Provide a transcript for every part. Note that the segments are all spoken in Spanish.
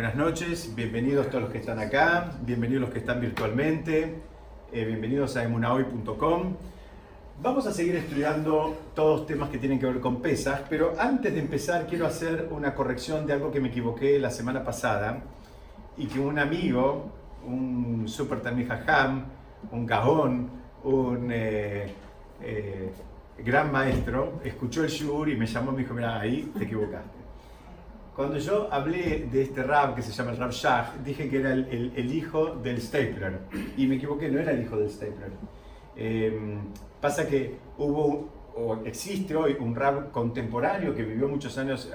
Buenas noches, bienvenidos todos los que están acá, bienvenidos los que están virtualmente, eh, bienvenidos a emunahoy.com. Vamos a seguir estudiando todos temas que tienen que ver con pesas, pero antes de empezar quiero hacer una corrección de algo que me equivoqué la semana pasada y que un amigo, un super Ham, un cajón, un eh, eh, gran maestro, escuchó el shur y me llamó y me dijo, mira, ahí te equivocaste. Cuando yo hablé de este rab que se llama el Rab Shah, dije que era el, hijo del Stapler. Y me equivoqué, no era el hijo del Stapler. Em, pasa que hubo, o existe hoy, un rab contemporáneo que vivió muchos años,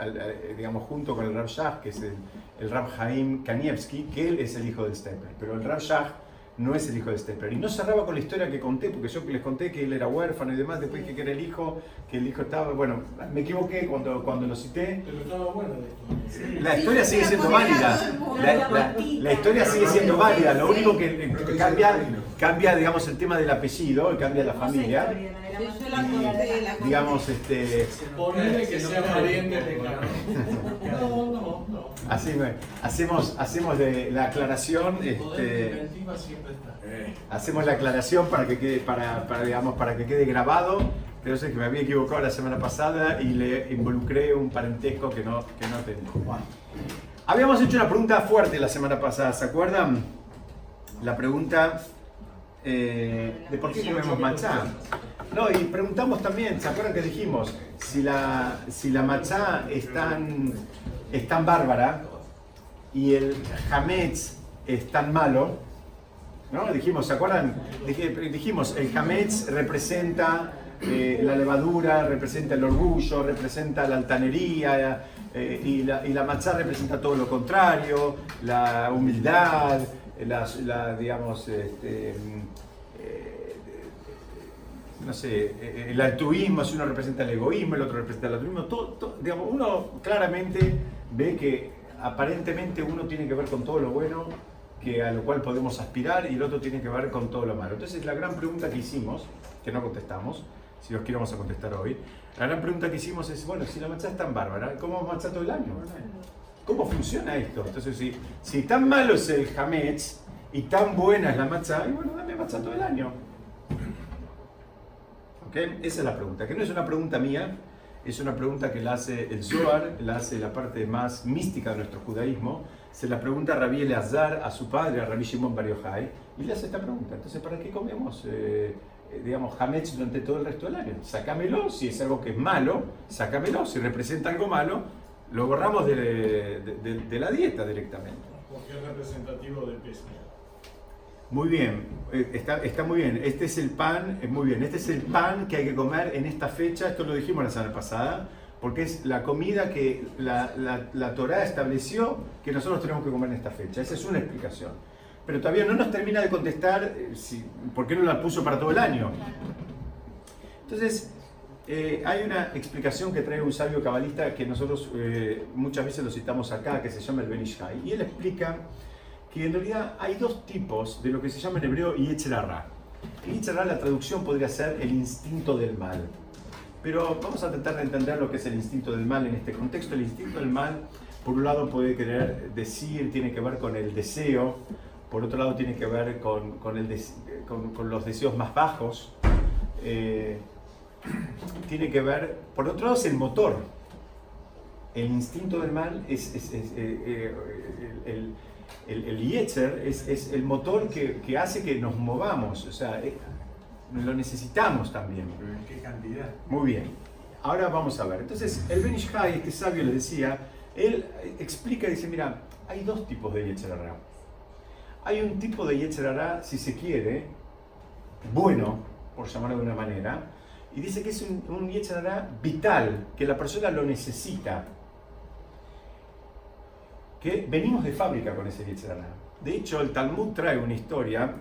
digamos, junto con el Rab Shah, que es el, el Rab Haim Kanievski, que él es el hijo del Stapler. Pero el Rab Shah no es el hijo de Stepper. Y no cerraba con la historia que conté, porque yo les conté que él era huérfano y demás, después que era el hijo, que el hijo estaba, bueno, me equivoqué cuando, cuando lo cité. Pero estaba bueno la historia. Sigue siendo válida. La, historia sigue siendo válida, lo único que cambia, cambia, digamos, el tema del apellido, cambia la familia. digamos, este... Ponele que sea pariente de No, no, no. Así, hacemos, hacemos de la aclaración. Este, hacemos la aclaración para que quede, para, para, digamos, para que quede grabado. Pero sé que me había equivocado la semana pasada y le involucré un parentesco que no, que no tengo. Habíamos hecho una pregunta fuerte la semana pasada, ¿se acuerdan? La pregunta eh, de por qué comemos machá. No, y preguntamos también, ¿se acuerdan que dijimos? Si la, si la machá es tan, es tan bárbara y el hametz es tan malo, ¿no? Dijimos, ¿se acuerdan? Dijimos, el hametz representa eh, la levadura, representa el orgullo, representa la altanería, eh, y, la, y machá representa todo lo contrario, la humildad, la, digamos, este, eh, no sé, el altruismo, si uno representa el egoísmo, el otro representa el altruismo, todo, digamos, uno claramente ve que aparentemente uno tiene que ver con todo lo bueno que a lo cual podemos aspirar y el otro tiene que ver con todo lo malo. Entonces la gran pregunta que hicimos, que no contestamos, si os quiero vamos a contestar hoy, la gran pregunta que hicimos es, bueno, si la matzá es tan bárbara, ¿cómo vamos a todo el año? ¿Cómo funciona esto? Entonces, si, si tan malo es el hametz y tan buena es la matzá, y bueno, dame matzá todo el año. ¿Ok? Esa es la pregunta, que no es una pregunta mía, es una pregunta que la hace el Zohar, la hace la parte más mística de nuestro judaísmo, se la pregunta a Rabbi Eleazar, a su padre, a Rabbi Shimon Bar Yochai, y le hace esta pregunta. Entonces, ¿para qué comemos, eh, eh, digamos, hametz durante todo el resto del año? Sácamelo, si es algo que es malo, sácamelo, si representa algo malo, lo borramos de, la dieta directamente. Porque es representativo del peso. Muy bien, eh, está, está, muy bien. Este es el pan, es muy bien. Este es el pan que hay que comer en esta fecha. Esto lo dijimos la semana pasada, porque es la comida que la, la, la Torah estableció que nosotros tenemos que comer en esta fecha. Esa es una explicación. Pero todavía no nos termina de contestar eh, si, por qué no la puso para todo el año. Entonces, eh, hay una explicación que trae un sabio cabalista que nosotros muchas veces lo citamos acá, que se llama el Benishai. Y él explica que en realidad hay dos tipos de lo que se llama en hebreo Yetzerara. Yetzerara, la traducción podría ser el instinto del mal. Pero vamos a tratar de entender lo que es el instinto del mal en este contexto. El instinto del mal, por un lado, puede querer decir, tiene que ver con el deseo, por otro lado, tiene que ver con, con, los deseos más bajos. Eh, tiene que ver, por otro lado, es el motor. El instinto del mal es, eh, eh, el, el Yetzer es, el motor que, hace que nos movamos, o sea, eh, lo necesitamos también. ¿En qué cantidad? Muy bien. Ahora vamos a ver. Entonces, el Benishai, este sabio, le decía, él explica, dice, mira, hay dos tipos de Yetzer Hay un tipo de Yetzer si se quiere, bueno, por llamarlo de una manera, y dice que es un, un vital, que la persona lo necesita que venimos de fábrica con ese Yetzirah. De hecho, el Talmud trae una historia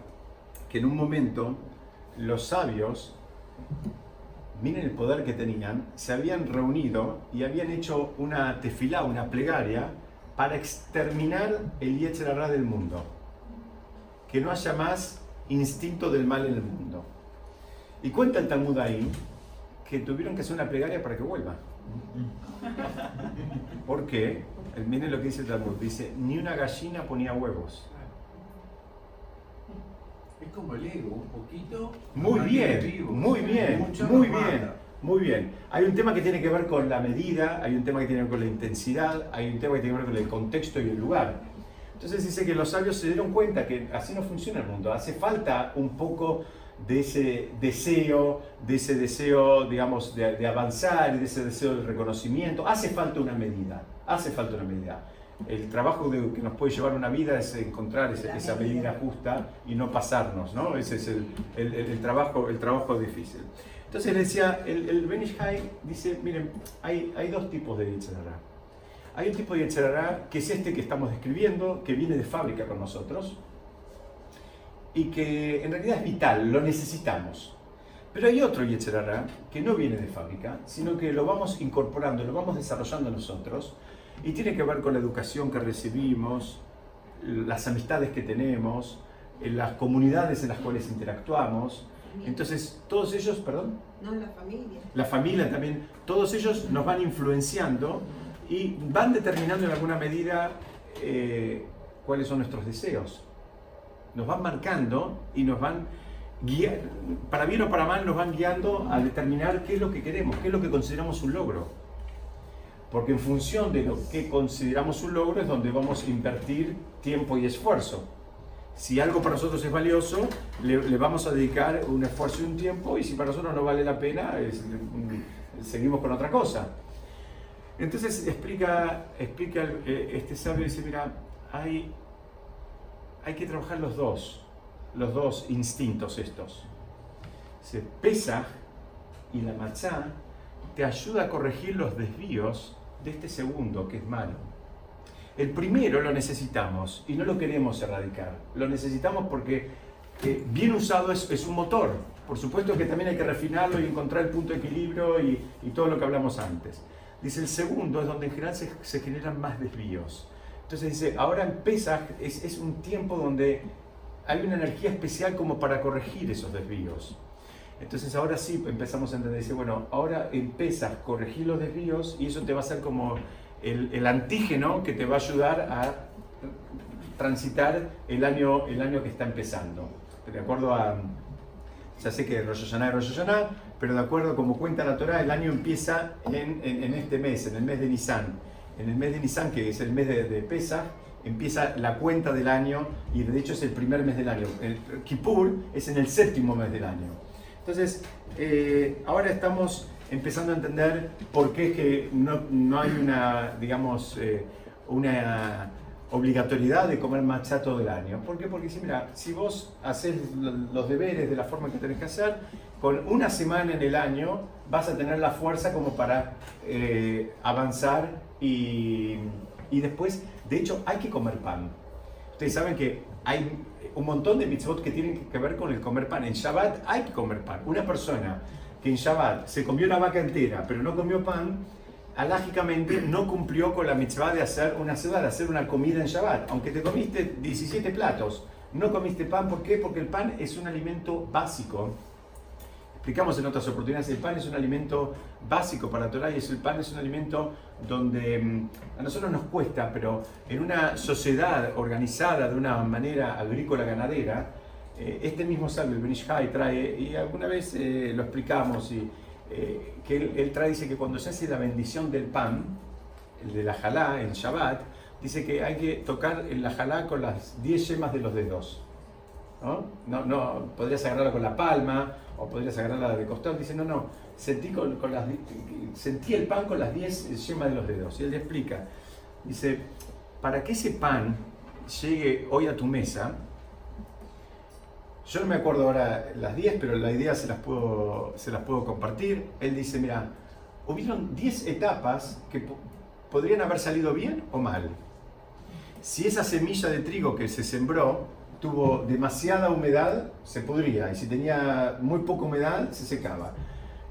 que en un momento los sabios, miren el poder que tenían, se habían reunido y habían hecho una tefilá, una plegaria, para exterminar el Yetzirah del mundo. Que no haya más instinto del mal en el mundo. Y cuenta el Talmud ahí que tuvieron que hacer una plegaria para que vuelva. ¿Por qué? Miren lo que dice el Talmud. Dice, ni una gallina ponía huevos. Es como el ego, un poquito. Muy bien, muy bien, muy bien, muy bien. Hay un tema que tiene que ver con la medida, hay un tema que tiene que ver con la intensidad, hay un tema que tiene que ver con el contexto y el lugar. Entonces dice que los sabios se dieron cuenta que así no funciona el mundo. Hace falta un poco de ese deseo, de ese deseo, digamos, de, avanzar y de ese deseo de reconocimiento. Hace falta una medida, hace falta una medida. El trabajo que nos puede llevar una vida es encontrar esa, medida justa y no pasarnos, ¿no? Ese es el, trabajo, el trabajo difícil. Entonces le decía, el, el Benish dice, miren, hay, hay dos tipos de Yetzirah. Hay un tipo de Yetzirah que es este que estamos describiendo, que viene de fábrica con nosotros, y que en realidad es vital, lo necesitamos. Pero hay otro Yetzerara que no viene de fábrica, sino que lo vamos incorporando, lo vamos desarrollando nosotros y tiene que ver con la educación que recibimos, las amistades que tenemos, las comunidades en las cuales interactuamos. Entonces, todos ellos, perdón. No, la familia. La familia también, todos ellos nos van influenciando y van determinando en alguna medida eh, cuáles son nuestros deseos nos van marcando y nos van guiando, para bien o para mal, nos van guiando a determinar qué es lo que queremos, qué es lo que consideramos un logro. Porque en función de lo que consideramos un logro es donde vamos a invertir tiempo y esfuerzo. Si algo para nosotros es valioso, le, vamos a dedicar un esfuerzo y un tiempo, y si para nosotros no vale la pena, seguimos con otra cosa. Entonces explica, explica eh, este sabio, dice, mira, hay hay que trabajar los dos, los dos instintos estos. Se pesa y la matzá te ayuda a corregir los desvíos de este segundo, que es malo. El primero lo necesitamos y no lo queremos erradicar. Lo necesitamos porque eh, bien usado es, un motor. Por supuesto que también hay que refinarlo y encontrar el punto de equilibrio y, todo lo que hablamos antes. Dice el segundo es donde en general se generan más desvíos. Entonces dice, ahora en es, es, un tiempo donde hay una energía especial como para corregir esos desvíos. Entonces ahora sí empezamos a entender, dice, bueno, ahora en corregir los desvíos y eso te va a ser como el, antígeno que te va a ayudar a transitar el año, el año que está empezando. De acuerdo a, ya sé que Rosh Hashanah es Rosh Hashanah, pero de acuerdo a como cuenta la Torah, el año empieza en, en, en este mes, en el mes de Nisan en el mes de Nisan, que es el mes de, de Pesach, empieza la cuenta del año y de hecho es el primer mes del año. El Kippur es en el séptimo mes del año. Entonces, eh, ahora estamos empezando a entender por qué es que no, no hay una, digamos, eh, una obligatoriedad de comer matcha todo el año. ¿Por qué? Porque si, mira, si vos haces los deberes de la forma que tenés que hacer, con una semana en el año vas a tener la fuerza como para eh, avanzar y, y, después, de hecho, hay que comer pan. Ustedes saben que hay un montón de mitzvot que tienen que ver con el comer pan. En Shabbat hay que comer pan. Una persona que en Shabbat se comió una vaca entera, pero no comió pan, alágicamente no cumplió con la mitzvah de hacer una de hacer una comida en Shabbat. Aunque te comiste 17 platos, no comiste pan. ¿Por qué? Porque el pan es un alimento básico explicamos en otras oportunidades, el pan es un alimento básico para Torah y el pan es un alimento donde mm, a nosotros nos cuesta, pero en una sociedad organizada de una manera agrícola ganadera, eh, este mismo sabio, el Benishai, trae, y alguna vez eh, lo explicamos, y, eh, que él, trae, dice que cuando se hace la bendición del pan, el de la jalá, en Shabbat, dice que hay que tocar la jalá con las 10 yemas de los dedos. ¿no? No, no, podrías agarrarla con la palma, o podrías agarrarla de costado. Dice, no, no, sentí, con, las, sentí el pan con las 10 yemas de los dedos. Y él le explica, dice, para que ese pan llegue hoy a tu mesa, yo no me acuerdo ahora las 10, pero la idea se las puedo, se las puedo compartir. Él dice, mira, hubieron 10 etapas que podrían haber salido bien o mal. Si esa semilla de trigo que se sembró tuvo demasiada humedad, se pudría, y si tenía muy poca humedad, se secaba.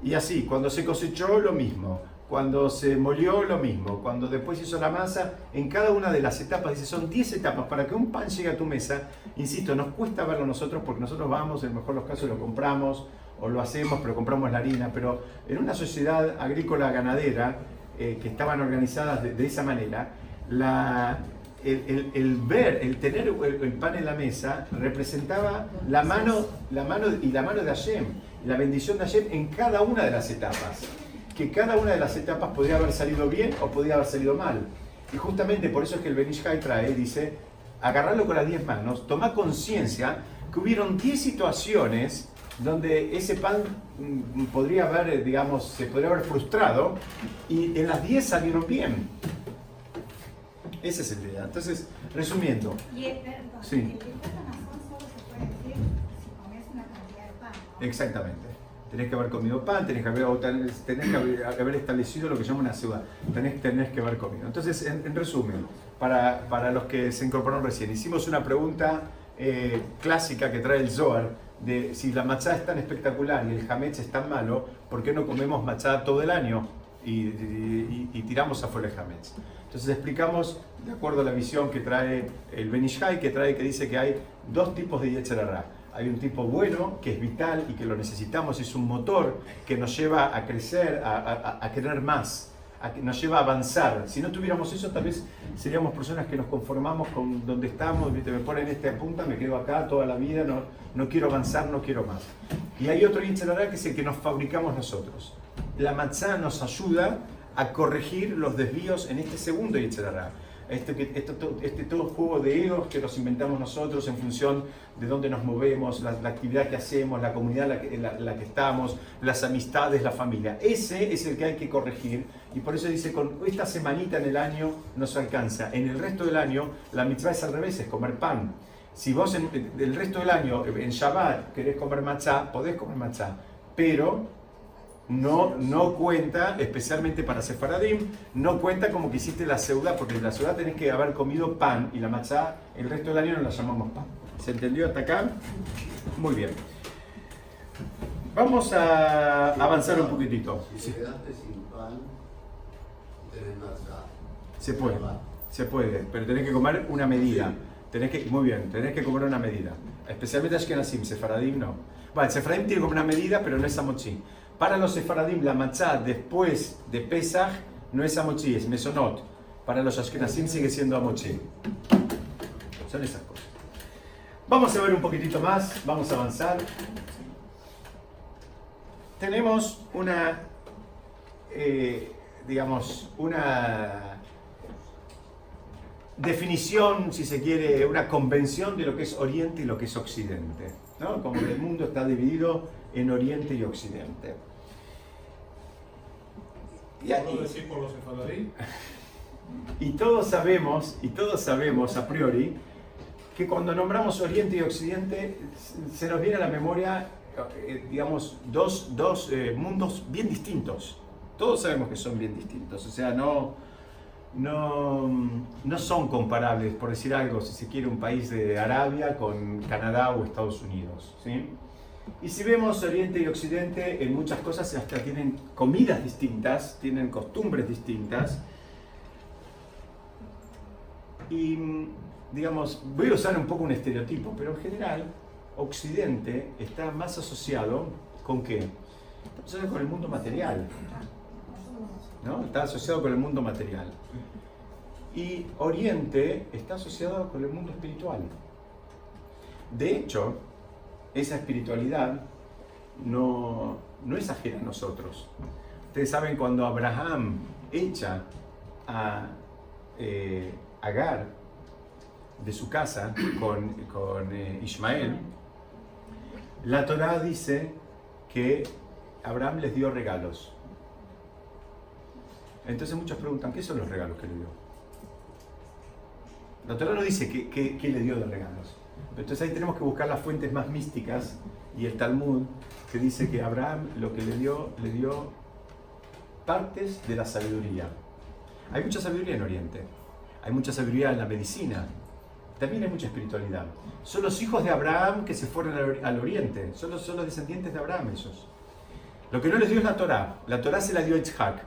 Y así, cuando se cosechó, lo mismo. Cuando se molió, lo mismo. Cuando después hizo la masa, en cada una de las etapas, dice, son 10 etapas para que un pan llegue a tu mesa. Insisto, nos cuesta verlo nosotros porque nosotros vamos, en el mejor los casos lo compramos o lo hacemos, pero compramos la harina, pero en una sociedad agrícola ganadera eh, que estaban organizadas de, esa manera, el, ver, el tener el, pan en la mesa representaba la mano, la mano y la mano de Hashem, la bendición de Hashem en cada una de las etapas. Que cada una de las etapas podría haber salido bien o podría haber salido mal. Y justamente por eso es que el Benishai trae, dice, agarrarlo con las 10 manos, toma conciencia que hubieron 10 situaciones donde ese pan mm, podría haber, digamos, se podría haber frustrado y en las 10 salieron bien. Esa es la idea. Entonces, resumiendo. Y el, perdón, sí. Exactamente. Tenés que haber comido pan, tenés que haber, tenés que haber, establecido lo que llama una ciudad. Tenés, tenés que haber comido. Entonces, en, en resumen, para, para, los que se incorporaron recién, hicimos una pregunta eh, clásica que trae el Zohar de si la machá es tan espectacular y el hametz es tan malo, ¿por qué no comemos machá todo el año y, y, tiramos afuera el hametz? Entonces explicamos, de acuerdo a la visión que trae el Benishai, que trae que dice que hay dos tipos de Yetzerará. Hay un tipo bueno, que es vital y que lo necesitamos, es un motor que nos lleva a crecer, a, a, a querer más nos lleva a avanzar. Si no tuviéramos eso, tal vez seríamos personas que nos conformamos con donde estamos, me ponen esta punta, me quedo acá toda la vida, no, no quiero avanzar, no quiero más. Y hay otro Yitzhak que es el que nos fabricamos nosotros. La matzá nos ayuda a corregir los desvíos en este segundo Yitzhak este, este, este, todo juego de egos que nos inventamos nosotros en función de dónde nos movemos, la, actividad que hacemos, la comunidad en la, que estamos, las amistades, la familia. Ese es el que hay que corregir y por eso dice, con esta semanita en el año nos alcanza. En el resto del año la mitzvah es al revés, es comer pan. Si vos en, el resto del año, en Shabbat, querés comer matzá, podés comer matzá, pero no, no cuenta, especialmente para Sefaradim, no cuenta como que hiciste la ciudad, porque en la ciudad tenés que haber comido pan y la matzá el resto del año no la llamamos pan. ¿Se entendió hasta acá? Muy bien. Vamos a avanzar un poquitito. Se puede, se puede, pero tenés que comer una medida. Tenés que, muy bien, tenés que comer una medida. Especialmente Ashkenazim, Sefaradim no. Bueno, Sefaradim tiene como una medida, pero no es amochi. Para los sefaradim, la matzá después de Pesach no es amochi, es mesonot. Para los ashkenazim sigue siendo amochi. Son esas cosas. Vamos a ver un poquitito más, vamos a avanzar. Tenemos una, eh, digamos, una definición, si se quiere, una convención de lo que es Oriente y lo que es Occidente. ¿no? Como el mundo está dividido en Oriente y Occidente. Y, decir por los y todos sabemos, y todos sabemos a priori, que cuando nombramos Oriente y Occidente se nos viene a la memoria, eh, digamos, dos, dos eh, mundos bien distintos. Todos sabemos que son bien distintos, o sea, no, no, no son comparables, por decir algo, si se quiere, un país de Arabia con Canadá o Estados Unidos. ¿sí? Y si vemos Oriente y Occidente, en muchas cosas hasta tienen comidas distintas, tienen costumbres distintas. Y, digamos, voy a usar un poco un estereotipo, pero en general, Occidente está más asociado con qué? Está con el mundo material. ¿no? Está asociado con el mundo material. Y Oriente está asociado con el mundo espiritual. De hecho, esa espiritualidad no, no es a nosotros. Ustedes saben cuando Abraham echa a eh, Agar de su casa con, con eh, Ismael, la Torá dice que Abraham les dio regalos. Entonces muchos preguntan, ¿qué son los regalos que le dio? La Torah no dice qué, qué le dio de regalos. Entonces ahí tenemos que buscar las fuentes más místicas y el Talmud que dice que Abraham lo que le dio, le dio partes de la sabiduría. Hay mucha sabiduría en Oriente, hay mucha sabiduría en la medicina, también hay mucha espiritualidad. Son los hijos de Abraham que se fueron al, Oriente, son los, descendientes de Abraham esos. Lo que no les dio es la Torah, la Torah se la dio a Itzhak.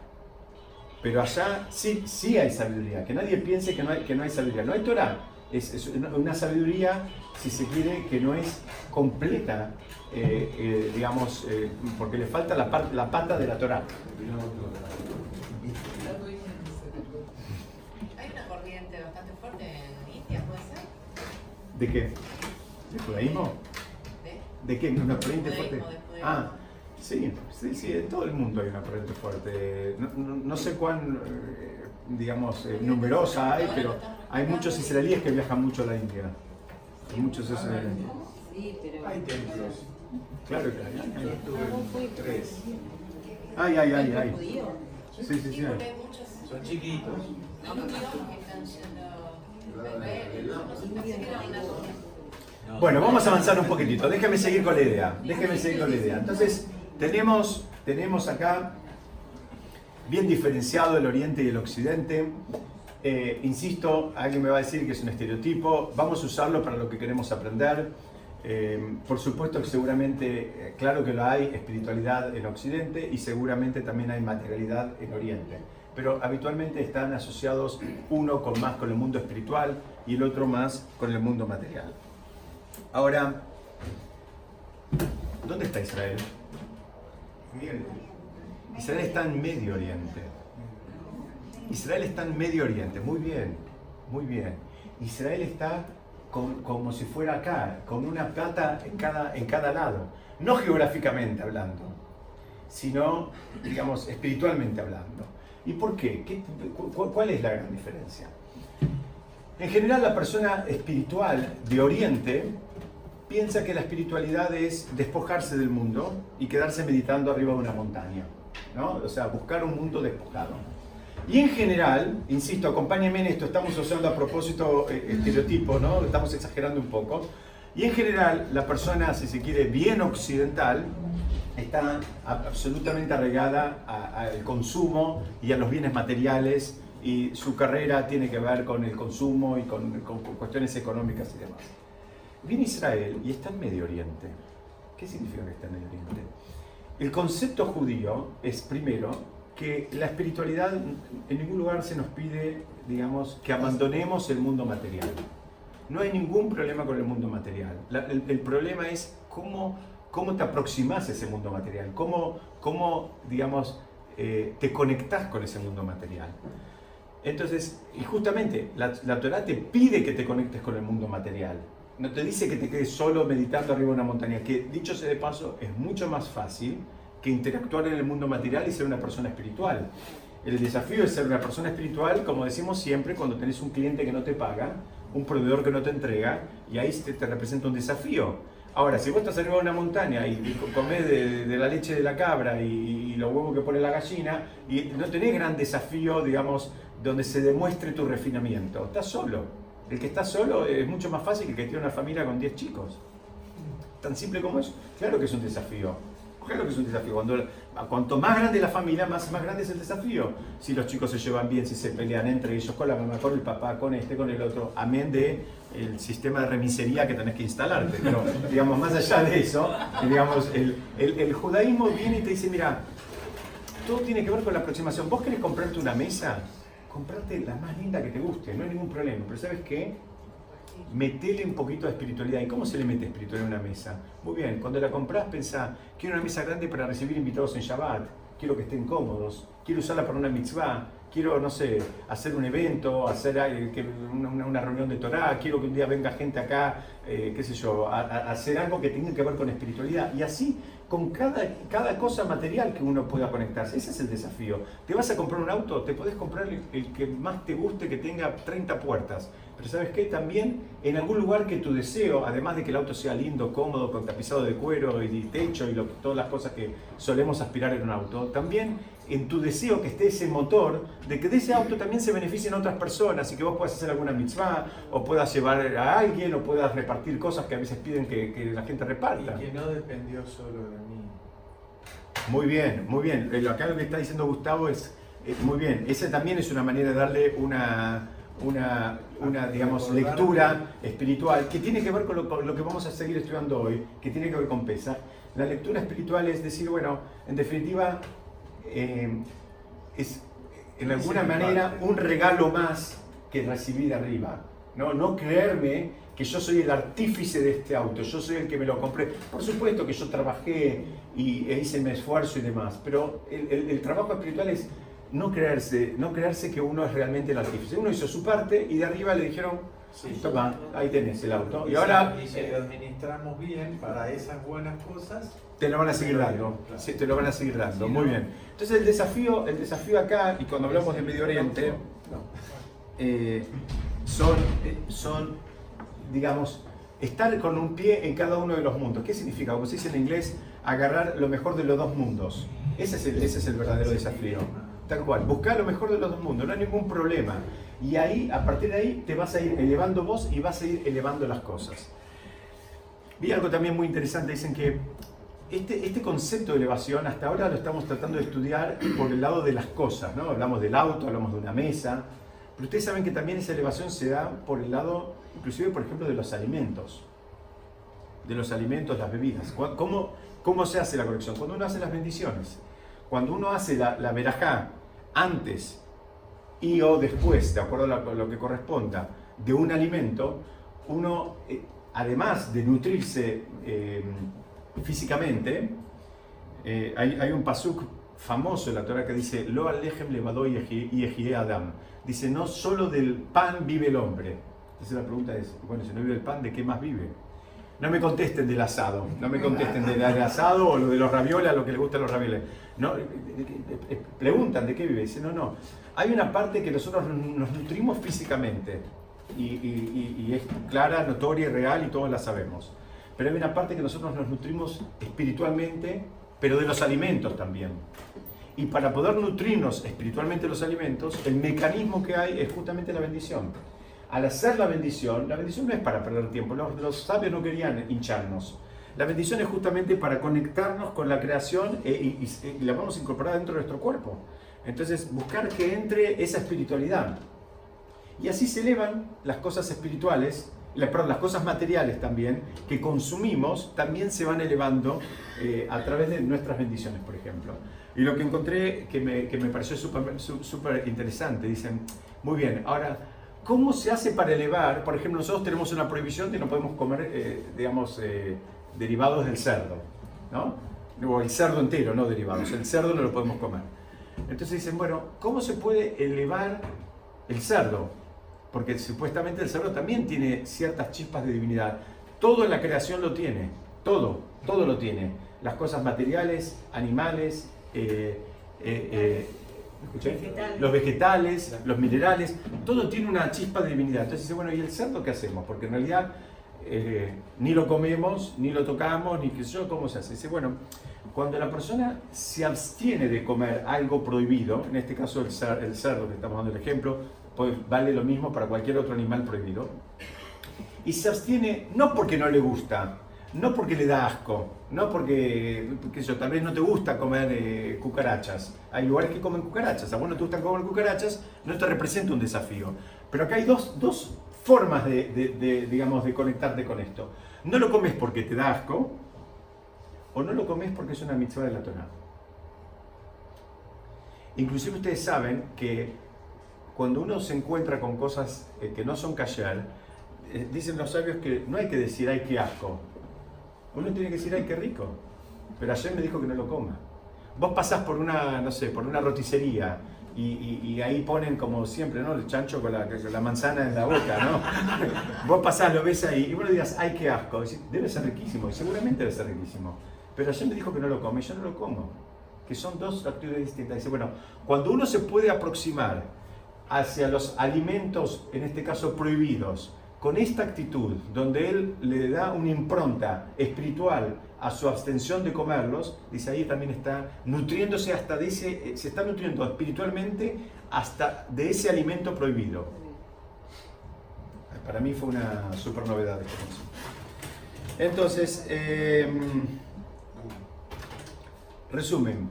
Pero allá sí, sí hay sabiduría, que nadie piense que no hay, que no hay sabiduría. No hay Torah, Es, una sabiduría, si se quiere, que no es completa, eh, eh, digamos, eh, porque le falta la, la pata de la Torah. Hay una corriente bastante fuerte en India, ¿puede ser? ¿De qué? ¿De judaísmo? ¿De, ¿De qué? ¿Una corriente fuerte? Ah, sí, sí, sí, en todo el mundo hay una corriente fuerte. No, sé cuán, digamos, numerosa hay, pero hay muchos israelíes que viajan mucho a la India. Hay muchos israelíes. Hay templos. Claro que hay. Hay tres. Ay, ay, ay, ay. Sí, sí, sí. Son chiquitos. Bueno, vamos a avanzar un poquitito. Déjeme seguir con la idea. Déjeme seguir con la idea. Entonces, tenemos, tenemos acá bien diferenciado el oriente y el occidente. Eh, insisto, alguien me va a decir que es un estereotipo, vamos a usarlo para lo que queremos aprender. Eh, por supuesto que seguramente, eh, claro que lo hay, espiritualidad en Occidente y seguramente también hay materialidad en Oriente. Pero habitualmente están asociados uno con más con el mundo espiritual y el otro más con el mundo material. Ahora, ¿dónde está Israel? Israel está en Medio Oriente. Israel está en Medio Oriente, muy bien, muy bien. Israel está como si fuera acá, con una plata en cada, en cada lado, no geográficamente hablando, sino, digamos, espiritualmente hablando. ¿Y por qué? ¿Qué ¿Cuál es la gran diferencia? En general, la persona espiritual de Oriente piensa que la espiritualidad es despojarse del mundo y quedarse meditando arriba de una montaña, ¿no? O sea, buscar un mundo despojado. Y en general, insisto, acompáñenme en esto, estamos usando a propósito eh, estereotipo, ¿no? Estamos exagerando un poco. Y en general, la persona, si se quiere, bien occidental, está absolutamente arraigada al consumo y a los bienes materiales y su carrera tiene que ver con el consumo y con, con, cuestiones económicas y demás. Viene Israel y está en Medio Oriente. ¿Qué significa que está en Medio Oriente? El concepto judío es primero que la espiritualidad en ningún lugar se nos pide, digamos, que abandonemos el mundo material. No hay ningún problema con el mundo material. el, problema es cómo, cómo te aproximas a ese mundo material, cómo, cómo digamos, eh, te conectas con ese mundo material. Entonces, y justamente la, la Torah te pide que te conectes con el mundo material. No te dice que te quedes solo meditando arriba de una montaña, que dicho sea de paso, es mucho más fácil que interactuar en el mundo material y ser una persona espiritual. El desafío es ser una persona espiritual, como decimos siempre, cuando tenés un cliente que no te paga, un proveedor que no te entrega, y ahí te, representa un desafío. Ahora, si vos estás arriba de una montaña y comés de, la leche de la cabra y, los huevos que pone la gallina, y no tenés gran desafío, digamos, donde se demuestre tu refinamiento. Estás solo. El que está solo es mucho más fácil que el que tiene una familia con 10 chicos. Tan simple como eso. Claro que es un desafío. Claro que es un desafío. Cuando, cuanto más grande la familia, más, más grande es el desafío. Si los chicos se llevan bien, si se pelean entre ellos, con la mamá, con el papá, con este, con el otro, amén de el sistema de remisería que tenés que instalarte. Pero, digamos, más allá de eso, digamos, el, el, el judaísmo viene y te dice, mira, todo tiene que ver con la aproximación. Vos querés comprarte una mesa, comprarte la más linda que te guste, no hay ningún problema. Pero ¿sabes qué? metele un poquito de espiritualidad. ¿Y cómo se le mete espiritualidad a una mesa? Muy bien, cuando la compras pensá, quiero una mesa grande para recibir invitados en Shabbat, quiero que estén cómodos, quiero usarla para una mitzvah, quiero, no sé, hacer un evento, hacer una, reunión de Torah, quiero que un día venga gente acá, eh, qué sé yo, a, a, hacer algo que tenga que ver con espiritualidad. Y así con cada, cada cosa material que uno pueda conectarse. Ese es el desafío. Te vas a comprar un auto, te podés comprar el, que más te guste, que tenga 30 puertas. Pero ¿sabes qué? También en algún lugar que tu deseo, además de que el auto sea lindo, cómodo, con tapizado de cuero y techo y todas las cosas que solemos aspirar en un auto, también en tu deseo que esté ese motor, de que de ese auto también se beneficien otras personas y que vos puedas hacer alguna mitzvah, o puedas llevar a alguien, o puedas repartir cosas que a veces piden que, la gente reparta. Y que no dependió solo de mí. Muy bien, muy bien. Lo acá lo que está diciendo Gustavo es, muy bien. Esa también es una manera de darle una, una, una digamos, lectura espiritual que tiene que ver con lo, que vamos a seguir estudiando hoy, que tiene que ver con Pesa. La lectura espiritual es decir, bueno, en definitiva, eh, es en alguna manera un regalo más que recibir arriba. No, no creerme que yo soy el artífice de este auto, yo soy el que me lo compré. Por supuesto que yo trabajé y e hice mi esfuerzo y demás, pero el, trabajo espiritual es no creerse, no creerse que uno es realmente el artífice. Uno hizo su parte y de arriba le dijeron, toma, ahí tenés el auto. Y, ahora... si lo administramos bien para esas buenas cosas... Te lo van a seguir dando, sí, te lo van a seguir dando, muy bien. Entonces el desafío, el desafío acá, y cuando hablamos de Medio Oriente, eh, son, eh, son, digamos, estar con un pie en cada uno de los mundos. ¿Qué significa? Como se dice en inglés, agarrar lo mejor de los dos mundos. Ese es el, ese es el verdadero desafío. Tal cual, buscar lo mejor de los dos mundos, no hay ningún problema. Y ahí, a partir de ahí, te vas a ir elevando vos y vas a ir elevando las cosas. Vi algo también muy interesante, dicen que este, este concepto de elevación hasta ahora lo estamos tratando de estudiar por el lado de las cosas, ¿no? Hablamos del auto, hablamos de una mesa, pero ustedes saben que también esa elevación se da por el lado, inclusive por ejemplo, de los alimentos. De los alimentos, las bebidas. ¿Cómo, cómo se hace la conexión? Cuando uno hace las bendiciones. Cuando uno hace la, la verajá antes y o después, de acuerdo a lo, que corresponda, de un alimento, uno, eh, además de nutrirse eh, físicamente, eh, hay, un pasuk famoso en la Torah que dice, Lo alejem y Adam. Dice, no solo del pan vive el hombre. Entonces la pregunta es, bueno, si no vive el pan, ¿de qué más vive? No me contesten del asado, no me contesten del asado o lo de los ravioles, a lo que les gustan los ravioles. No, eh, eh, eh, preguntan de qué vive. Dicen, no, no. Hay una parte que nosotros nos nutrimos físicamente y, es clara, notoria y real y todos la sabemos. Pero hay una parte que nosotros nos nutrimos espiritualmente, pero de los alimentos también. Y para poder nutrirnos espiritualmente los alimentos, el mecanismo que hay es justamente la bendición al hacer la bendición, la bendición no es para perder tiempo, los, sabios no querían hincharnos. La bendición es justamente para conectarnos con la creación e, y, la vamos a incorporar dentro de nuestro cuerpo. Entonces, buscar que entre esa espiritualidad. Y así se elevan las cosas espirituales, perdón, las cosas materiales también, que consumimos, también se van elevando eh, a través de nuestras bendiciones, por ejemplo. Y lo que encontré que me, que me pareció súper interesante, dicen, muy bien, ahora ¿Cómo se hace para elevar? Por ejemplo, nosotros tenemos una prohibición de no podemos comer, eh, digamos, eh, derivados del cerdo, ¿no? O el cerdo entero, no derivados. El cerdo no lo podemos comer. Entonces dicen, bueno, ¿cómo se puede elevar el cerdo? Porque supuestamente el cerdo también tiene ciertas chispas de divinidad. Todo en la creación lo tiene, todo, todo lo tiene. Las cosas materiales, animales, eh, los vegetales, los minerales, todo tiene una chispa de divinidad. Entonces dice, bueno, ¿y el cerdo qué hacemos? Porque en realidad eh, ni lo comemos, ni lo tocamos, ni qué sé yo, ¿cómo se hace? Dice, bueno, cuando la persona se abstiene de comer algo prohibido, en este caso el, cerdo, que estamos dando el ejemplo, pues vale lo mismo para cualquier otro animal prohibido, y se abstiene no porque no le gusta, no porque le da asco, no porque, qué yo, tal vez no te gusta comer eh, cucarachas. Hay lugares que comen cucarachas, a vos no te gusta comer cucarachas, no te representa un desafío. Pero acá hay dos, dos formas de, digamos, de conectarte con esto. No lo comes porque te da asco, o no lo comes porque es una mitzvah de la Torah. Inclusive ustedes saben que cuando uno se encuentra con cosas eh, que no son kasher, eh, dicen los sabios que no hay que decir, ay, qué asco. Uno tiene que decir, ay, qué rico. Pero ayer me dijo que no lo coma. Vos pasás por una, no sé, por una roticería y, ahí ponen como siempre, ¿no? El chancho con la, la, manzana en la boca, ¿no? Vos pasás, lo ves ahí y vos le digas, ay, qué asco. debe ser riquísimo y seguramente debe ser riquísimo. Pero ayer me dijo que no lo come, yo no lo como. Que son dos actitudes distintas. Dice, bueno, cuando uno se puede aproximar hacia los alimentos, en este caso prohibidos, con esta actitud, donde él le da una impronta espiritual a su abstención de comerlos, dice ahí también está nutriéndose hasta de ese, eh, se está nutriendo espiritualmente hasta de ese alimento prohibido. Para mí fue una super novedad Entonces, em, resumen.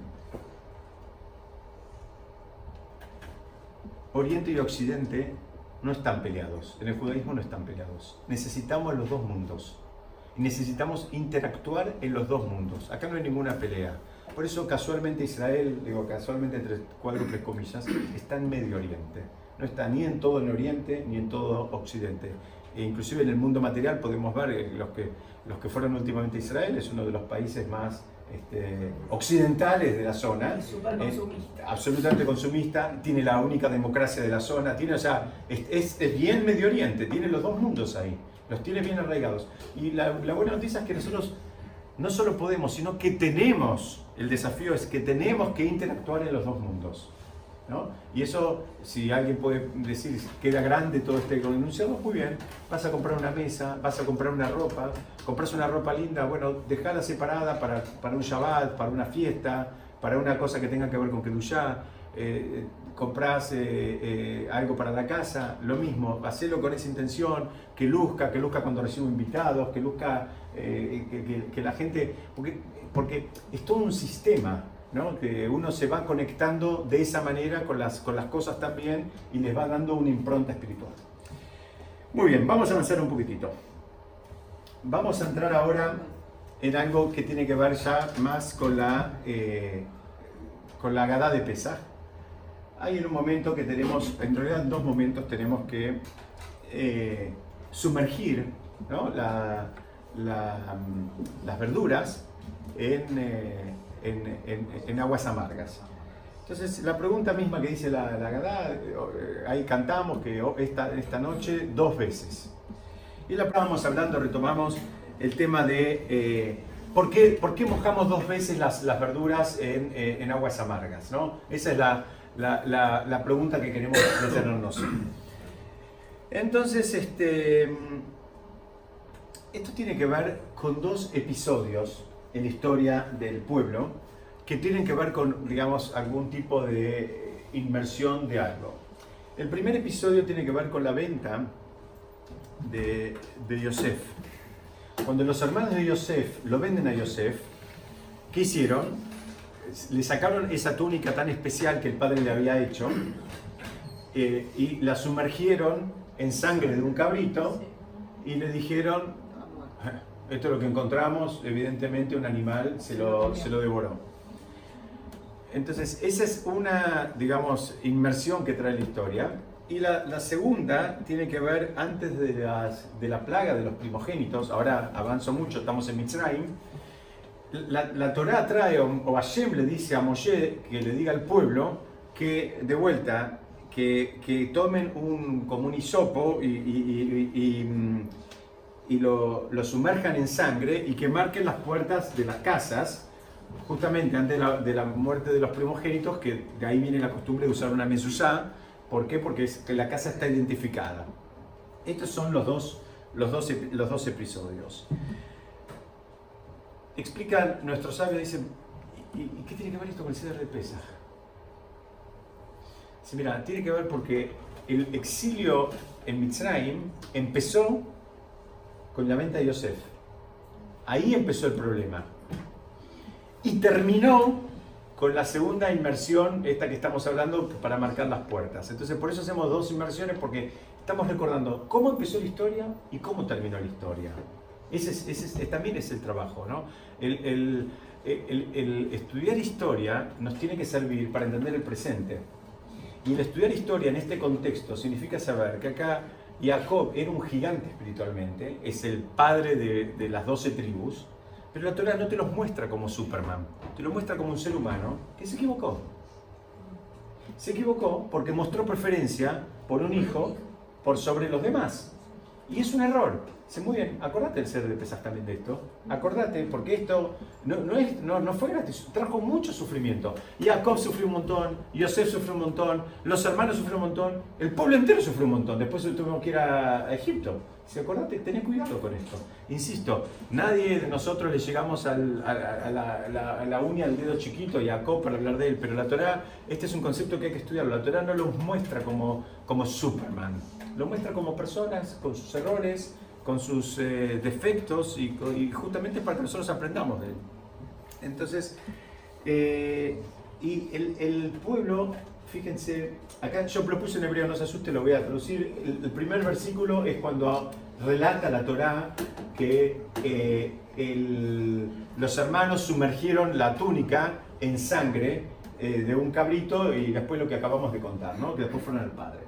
Oriente y Occidente no están peleados. En el judaísmo no están peleados. Necesitamos los dos mundos. Necesitamos interactuar en los dos mundos. Acá no hay ninguna pelea. Por eso casualmente Israel, digo casualmente entre cuádruples comillas, está en Medio Oriente. no está ni en todo el Oriente ni en todo Occidente. E inclusive en el mundo material podemos ver eh, los que, los que fueron últimamente a Israel, es uno de los países más este, occidentales de la zona. Eh, absolutamente consumista, tiene la única democracia de la zona, tiene, o sea, es, es, bien Medio Oriente, tiene los dos mundos ahí, los tiene bien arraigados. Y la, buena noticia es que nosotros no solo podemos, sino que tenemos, el desafío es que tenemos que interactuar en los dos mundos. ¿no? Y eso, si alguien puede decir, queda grande todo este enunciado, muy bien, vas a comprar una mesa, vas a comprar una ropa, compras una ropa linda, bueno, dejala separada para, para un Shabbat, para una fiesta, para una cosa que tenga que ver con Kedushá, eh, compras eh, eh, algo para la casa, lo mismo, hacelo con esa intención, que luzca, que luzca cuando recibo invitados, que luzca, que, que, la gente, porque, porque es todo un sistema, ¿no? que uno se va conectando de esa manera con las, con las cosas también y les va dando una impronta espiritual. Muy bien, vamos a avanzar un poquitito. Vamos a entrar ahora en algo que tiene que ver ya más con la, eh, con la Gadá de Pesaj. Hay en un momento que tenemos, en realidad en dos momentos tenemos que eh, sumergir las verduras en, eh, en, aguas amargas. Entonces, la pregunta misma que dice la, la eh, ahí cantamos que esta, esta noche dos veces. Y la estábamos hablando, retomamos el tema de ¿por, qué, ¿por, qué, mojamos dos veces las, verduras en, aguas amargas. Esa es la, la, la pregunta que queremos detenernos. Entonces, este, esto tiene que ver con dos episodios en la historia del pueblo que tienen que ver con, digamos, algún tipo de inmersión de algo. El primer episodio tiene que ver con la venta de, de Yosef. Cuando los hermanos de Yosef lo venden a Yosef, ¿qué hicieron? Le sacaron esa túnica tan especial que el padre le había hecho eh, y la sumergieron en sangre de un cabrito y le dijeron, esto es lo que encontramos, evidentemente un animal se lo, se lo devoró. Entonces, esa es una, digamos, inmersión que trae la historia. Y la, la segunda tiene que ver antes de, las, de, la plaga de los primogénitos, ahora avanzo mucho, estamos en Mitzrayim, la, la Torah trae, o, Hashem le dice a Moshe que le diga al pueblo que, de vuelta, que, que tomen un, como un hisopo y, y, y, y y lo, lo, sumerjan en sangre y que marquen las puertas de las casas, justamente antes de la, de la, muerte de los primogénitos, que de ahí viene la costumbre de usar una mezuzá. ¿Por qué? Porque es, que la casa está identificada. Estos son los dos, los dos, los dos episodios. Explica nuestro sabio, dice, ¿y, ¿y, qué tiene que ver esto con el cierre de Pesaj? Dice, mira, tiene que ver porque el exilio en Mitzrayim empezó con la venta de Yosef. Ahí empezó el problema. Y terminó con la segunda inmersión, esta que estamos hablando, para marcar las puertas. Entonces, por eso hacemos dos inmersiones, porque estamos recordando cómo empezó la historia y cómo terminó la historia. Ese, es, ese también es el trabajo, ¿no? El, el, estudiar historia nos tiene que servir para entender el presente. Y el estudiar historia en este contexto significa saber que acá Jacob era un gigante espiritualmente, es el padre de, las doce tribus, pero la Torah no te los muestra como Superman, te lo muestra como un ser humano que se equivocó. Se equivocó porque mostró preferencia por un hijo por sobre los demás. Y es un error. Muy bien, acordate el ser de Pesaj también de esto. Acordate, porque esto no, no, es, no, no fue gratis, trajo mucho sufrimiento. Jacob sufrió un montón, Yosef sufrió un montón, los hermanos sufrieron un montón, el pueblo entero sufrió un montón. Después tuvimos que ir a, Egipto. Dice, acordate, tenés cuidado con esto. Insisto, nadie de nosotros le llegamos al, a, la, la, uña del dedo chiquito, Jacob, para hablar de él, pero la Torah, este es un concepto que hay que estudiarlo. La Torah no lo muestra como, como Superman, lo muestra como personas con sus errores con sus eh, defectos y, justamente para que nosotros aprendamos de él. Entonces, eh, y el, pueblo, fíjense, acá yo lo puse en hebreo, no se asuste, lo voy a traducir. El, primer versículo es cuando relata la Torá que eh, los hermanos sumergieron la túnica en sangre de un cabrito y después lo que acabamos de contar, ¿no? que después fueron al padre.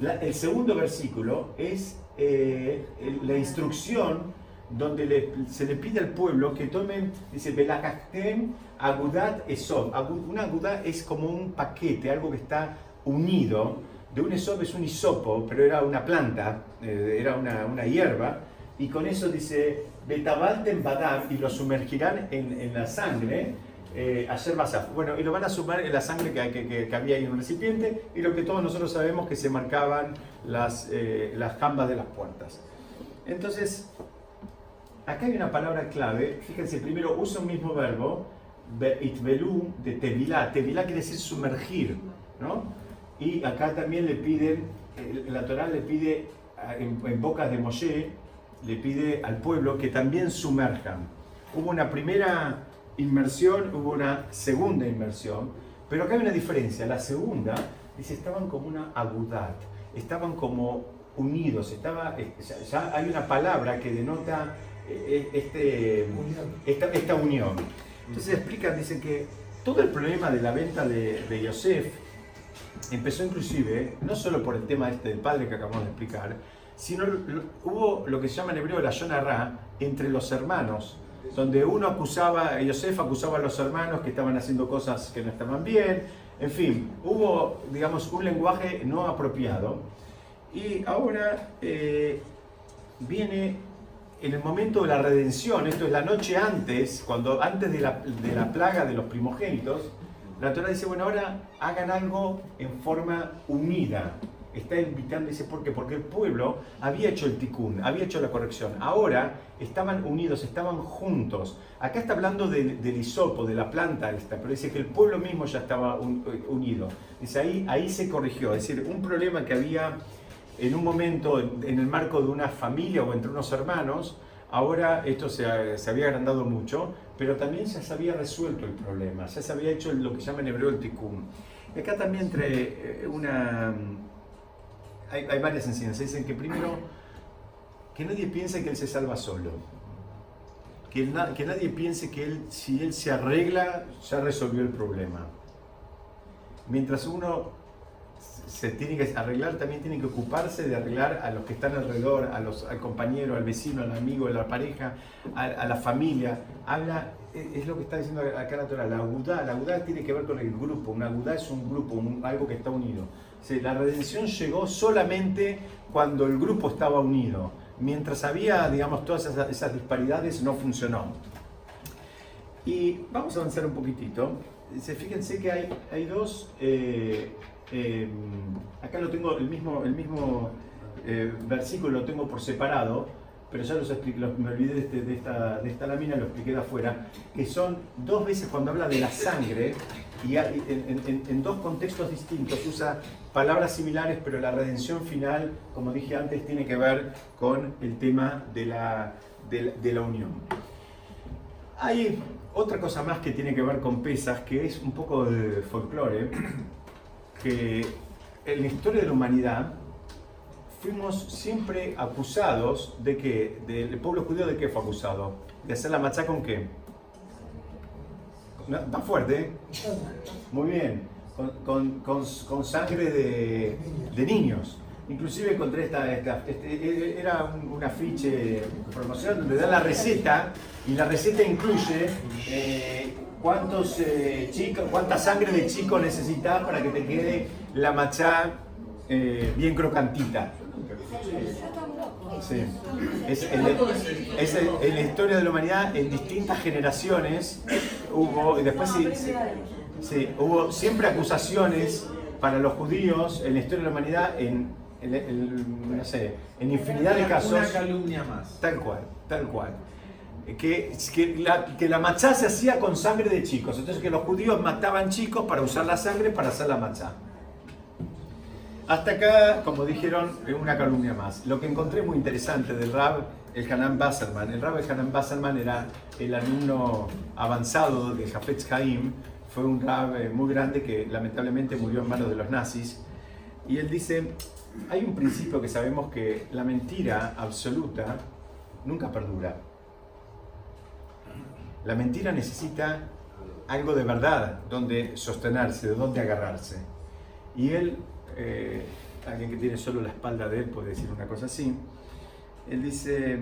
El segundo versículo es eh, la instrucción donde se le pide al pueblo que tomen, dice, Belakachtem agudat esov. Una agudat es como un paquete, algo que está unido. De un esov es un hisopo, pero era una planta, eh, era una, una, hierba. Y con eso dice, Betabalten badam, y lo sumergirán en, en la sangre eh, basaf. Bueno, y lo van a sumar en la sangre que, que, había ahí en un recipiente y lo que todos nosotros sabemos que se marcaban las, eh, las jambas de las puertas. Entonces, acá hay una palabra clave. Fíjense, primero usa un mismo verbo, itvelu, de tevilá. Tevilá quiere decir sumergir, ¿no? Y acá también le piden, la Torah le pide en, en bocas de Moshe, le pide al pueblo que también sumerjan. Hubo una primera inmersión, hubo una segunda inmersión, pero acá hay una diferencia. La segunda, dice, estaban como una agudat, estaban como unidos, estaba, eh, ya hay una palabra que denota eh, este, esta, esta unión. Entonces explican, dicen que todo el problema de la venta de, de Yosef empezó inclusive, no solo por el tema este del padre que acabamos de explicar, sino hubo lo que se llama en hebreo la Yonará entre los hermanos donde uno acusaba, Yosef acusaba a los hermanos que estaban haciendo cosas que no estaban bien, en fin, hubo, digamos, un lenguaje no apropiado. Y ahora eh, viene en el momento de la redención, esto es la noche antes, cuando antes de la, de la plaga de los primogénitos, la Torah dice, bueno, ahora hagan algo en forma unida, está invitando, dice, ¿por qué? Porque el pueblo había hecho el tikkun, había hecho la corrección. Ahora estaban unidos, estaban juntos. Acá está hablando del hisopo, de la planta esta, pero dice que el pueblo mismo ya estaba unido. Dice, ahí, ahí se corrigió. Es decir, un problema que había en un momento en el marco de una familia o entre unos hermanos, ahora esto se, se había agrandado mucho, pero también ya se había resuelto el problema, ya se había hecho lo que llama en hebreo el tikkun. Acá también entre eh, una hay, varias enseñanzas. Dicen que primero, que nadie piense que él se salva solo. Que, nadie piense que él, si él se arregla, ya resolvió el problema. Mientras uno se tiene que arreglar, también tiene que ocuparse de arreglar a los que están alrededor, a los, al compañero, al vecino, al amigo, a la pareja, a, la familia. Habla, e, es lo que está diciendo acá la Torah, la agudá, la agudá tiene que ver con el grupo, una agudá es un grupo, algo que está unido la redención llegó solamente cuando el grupo estaba unido. Mientras había, digamos, todas esas, disparidades, no funcionó. Y vamos a avanzar un poquitito. Fíjense que hay, hay dos, eh, eh, acá lo tengo, el mismo, el mismo eh, versículo lo tengo por separado, pero ya los expliqué, me olvidé de, este, de, esta, de esta lámina, lo expliqué de afuera, que son dos veces cuando habla de la sangre, y en, dos contextos distintos usa palabras similares, pero la redención final, como dije antes, tiene que ver con el tema de la, de, la unión. Hay otra cosa más que tiene que ver con Pesas, que es un poco de folclore, que en la historia de la humanidad fuimos siempre acusados de que, del pueblo judío de qué fue acusado, de hacer la macha con qué ¿Está fuerte? ¿eh? Muy bien. Con, con, sangre de, de, niños. Inclusive encontré esta, esta este, e, e, era un, afiche promocional donde da la receta y la receta incluye eh, cuántos eh, cuánta sangre de chico necesitas para que te quede la machá bien crocantita. Sí. Es, en la historia de la humanidad, en distintas generaciones, hubo, y después sí, hubo siempre acusaciones para los judíos en la historia de la humanidad en, no sé, en infinidad de casos. Una calumnia más. Tal cual, tal cual. Que, que, la, que la machá se hacía con sangre de chicos. Entonces que los judíos mataban chicos para usar la sangre para hacer la machá. Hasta acá, como dijeron, una calumnia más. Lo que encontré muy interesante del Rab el Hanan Basselman. El Rab el Hanan Basselman era el alumno avanzado de Jafetz Haim. Fue un Rab eh, muy grande que lamentablemente murió en manos de los nazis. Y él dice, hay un principio que sabemos que la mentira absoluta nunca perdura. La mentira necesita algo de verdad donde sostenerse, de donde agarrarse. Y él eh, alguien que tiene solo la espalda de él puede decir una cosa así. Él dice,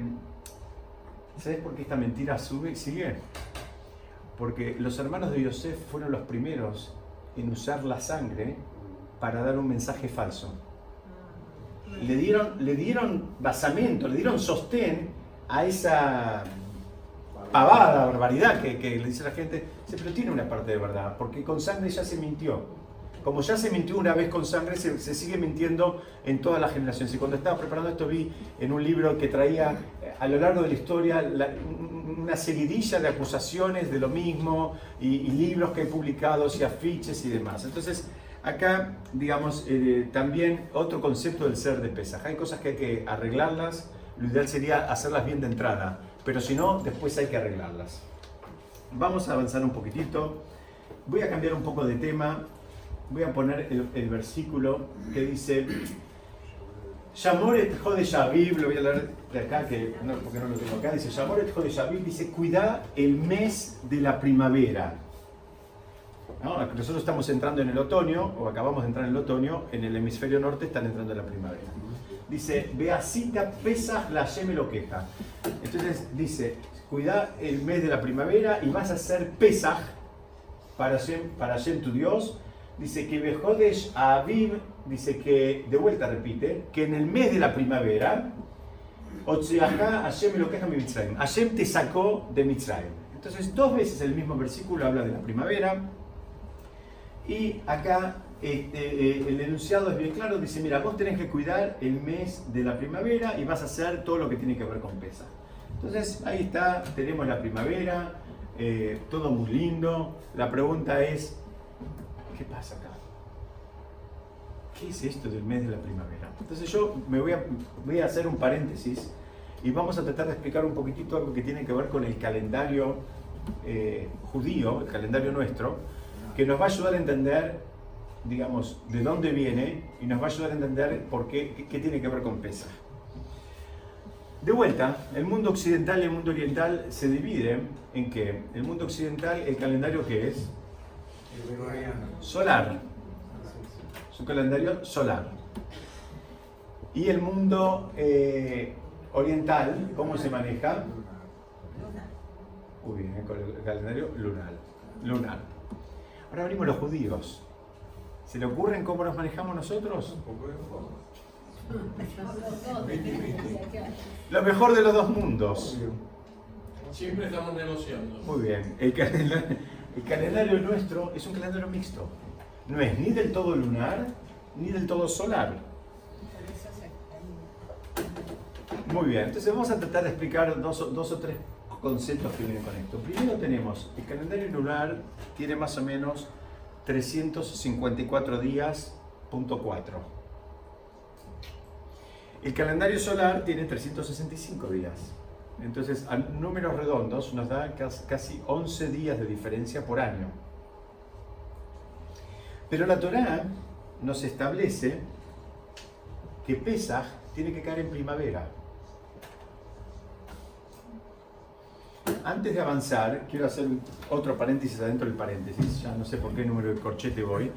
¿sabes por qué esta mentira sube, sigue? Porque los hermanos de Yosef fueron los primeros en usar la sangre para dar un mensaje falso. Le dieron, le dieron basamento, le dieron sostén a esa pavada, barbaridad que, que le dice la gente. Pero tiene una parte de verdad, porque con sangre ya se mintió como ya se mintió una vez con sangre, se, sigue mintiendo en todas las generaciones. Y cuando estaba preparando esto vi en un libro que traía eh, a lo largo de la historia una seguidilla de acusaciones de lo mismo y, libros que he publicado y afiches y demás. Entonces, acá, digamos, eh, también otro concepto del ser de Pesaj. Hay cosas que hay que arreglarlas, lo ideal sería hacerlas bien de entrada, pero si no, después hay que arreglarlas. Vamos a avanzar un poquitito. Voy a cambiar un poco de tema voy a poner el, versículo que dice, Yamoret Jode lo voy a leer de acá, que no, porque no lo tengo acá, dice, Yamoret Jode dice, cuida el mes de la primavera. Nosotros estamos entrando en el otoño, o acabamos de entrar en el otoño, en el hemisferio norte están entrando en la primavera. Dice, Beacita Pesach la me lo queja. Entonces dice, cuida el mes de la primavera y vas a hacer Pesach para Hashem, para tu Dios, dice que Bejodesh Aviv, dice que, de vuelta repite, que en el mes de la primavera, Hashem lo queja Mitzrayim. Hashem te sacó de Mitzrayim. Entonces, dos veces el mismo versículo habla de la primavera. Y acá este, eh, el enunciado es bien claro, dice, mira, vos tenés que cuidar el mes de la primavera y vas a hacer todo lo que tiene que ver con pesa. Entonces, ahí está, tenemos la primavera, eh, todo muy lindo. La pregunta es, ¿qué pasa acá? ¿Qué es esto del mes de la primavera? Entonces yo me voy a, voy a hacer un paréntesis y vamos a tratar de explicar un poquitito algo que tiene que ver con el calendario eh, judío, el calendario nuestro, que nos va a ayudar a entender, digamos, de dónde viene y nos va a ayudar a entender por qué, qué, tiene que ver con Pesa. De vuelta, el mundo occidental y el mundo oriental se dividen en que el mundo occidental, el calendario que es Solar. Su calendario solar. Y el mundo eh, oriental, ¿cómo se maneja? Uy, bien, con el calendario lunar. lunar. Ahora abrimos los judíos. ¿Se le ocurren cómo nos manejamos nosotros? Lo mejor de los dos mundos. Siempre estamos negociando. Muy bien. El calendario, el calendario nuestro es un calendario mixto. No es ni del todo lunar ni del todo solar. Muy bien, entonces vamos a tratar de explicar dos, o tres conceptos que vienen con esto. Primero tenemos, el calendario lunar tiene más o menos 354 días, punto 4. El calendario solar tiene 365 días. Entonces, a números redondos nos da casi 11 días de diferencia por año. Pero la Torá nos establece que Pesaj tiene que caer en primavera. Antes de avanzar, quiero hacer otro paréntesis adentro del paréntesis, ya no sé por qué número de corchete voy,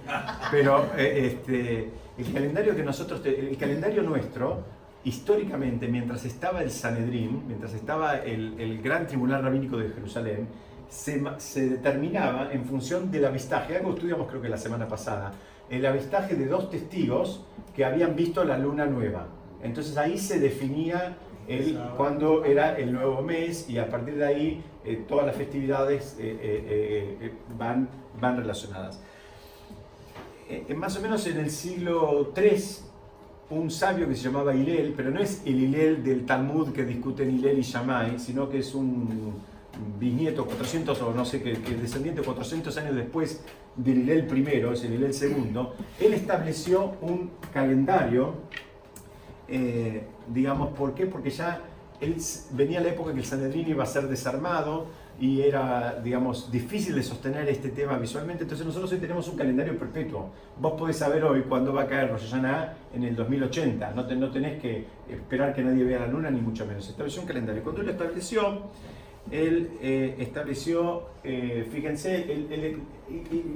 pero eh, este, el calendario que nosotros, el calendario nuestro históricamente, mientras estaba el Sanedrín, mientras estaba el, gran tribunal rabínico de Jerusalén, se, determinaba en función del avistaje, algo estudiamos creo que la semana pasada, el avistaje de dos testigos que habían visto la luna nueva. Entonces ahí se definía el, cuándo era el nuevo mes y a partir de ahí eh, todas las festividades eh, eh, van, van relacionadas. más o menos en el siglo III un sabio que se llamaba Hilel, pero no es el Hilel del Talmud que discuten Hilel y Shammai, sino que es un bisnieto 400 o no sé qué, descendiente 400 años después del Hilel primero, es el Hilel segundo, él estableció un calendario, eh, digamos, ¿por qué? Porque ya venía la época que el Sanedrín iba a ser desarmado, y era, digamos, difícil de sostener este tema visualmente. Entonces nosotros hoy tenemos un calendario perpetuo. Vos podés saber hoy cuándo va a caer Rosh Hashanah en el 2080. No, no tenés que esperar que nadie vea la luna, ni mucho menos. Estableció un calendario. Cuando él lo estableció, él eh, estableció, eh, fíjense, él, él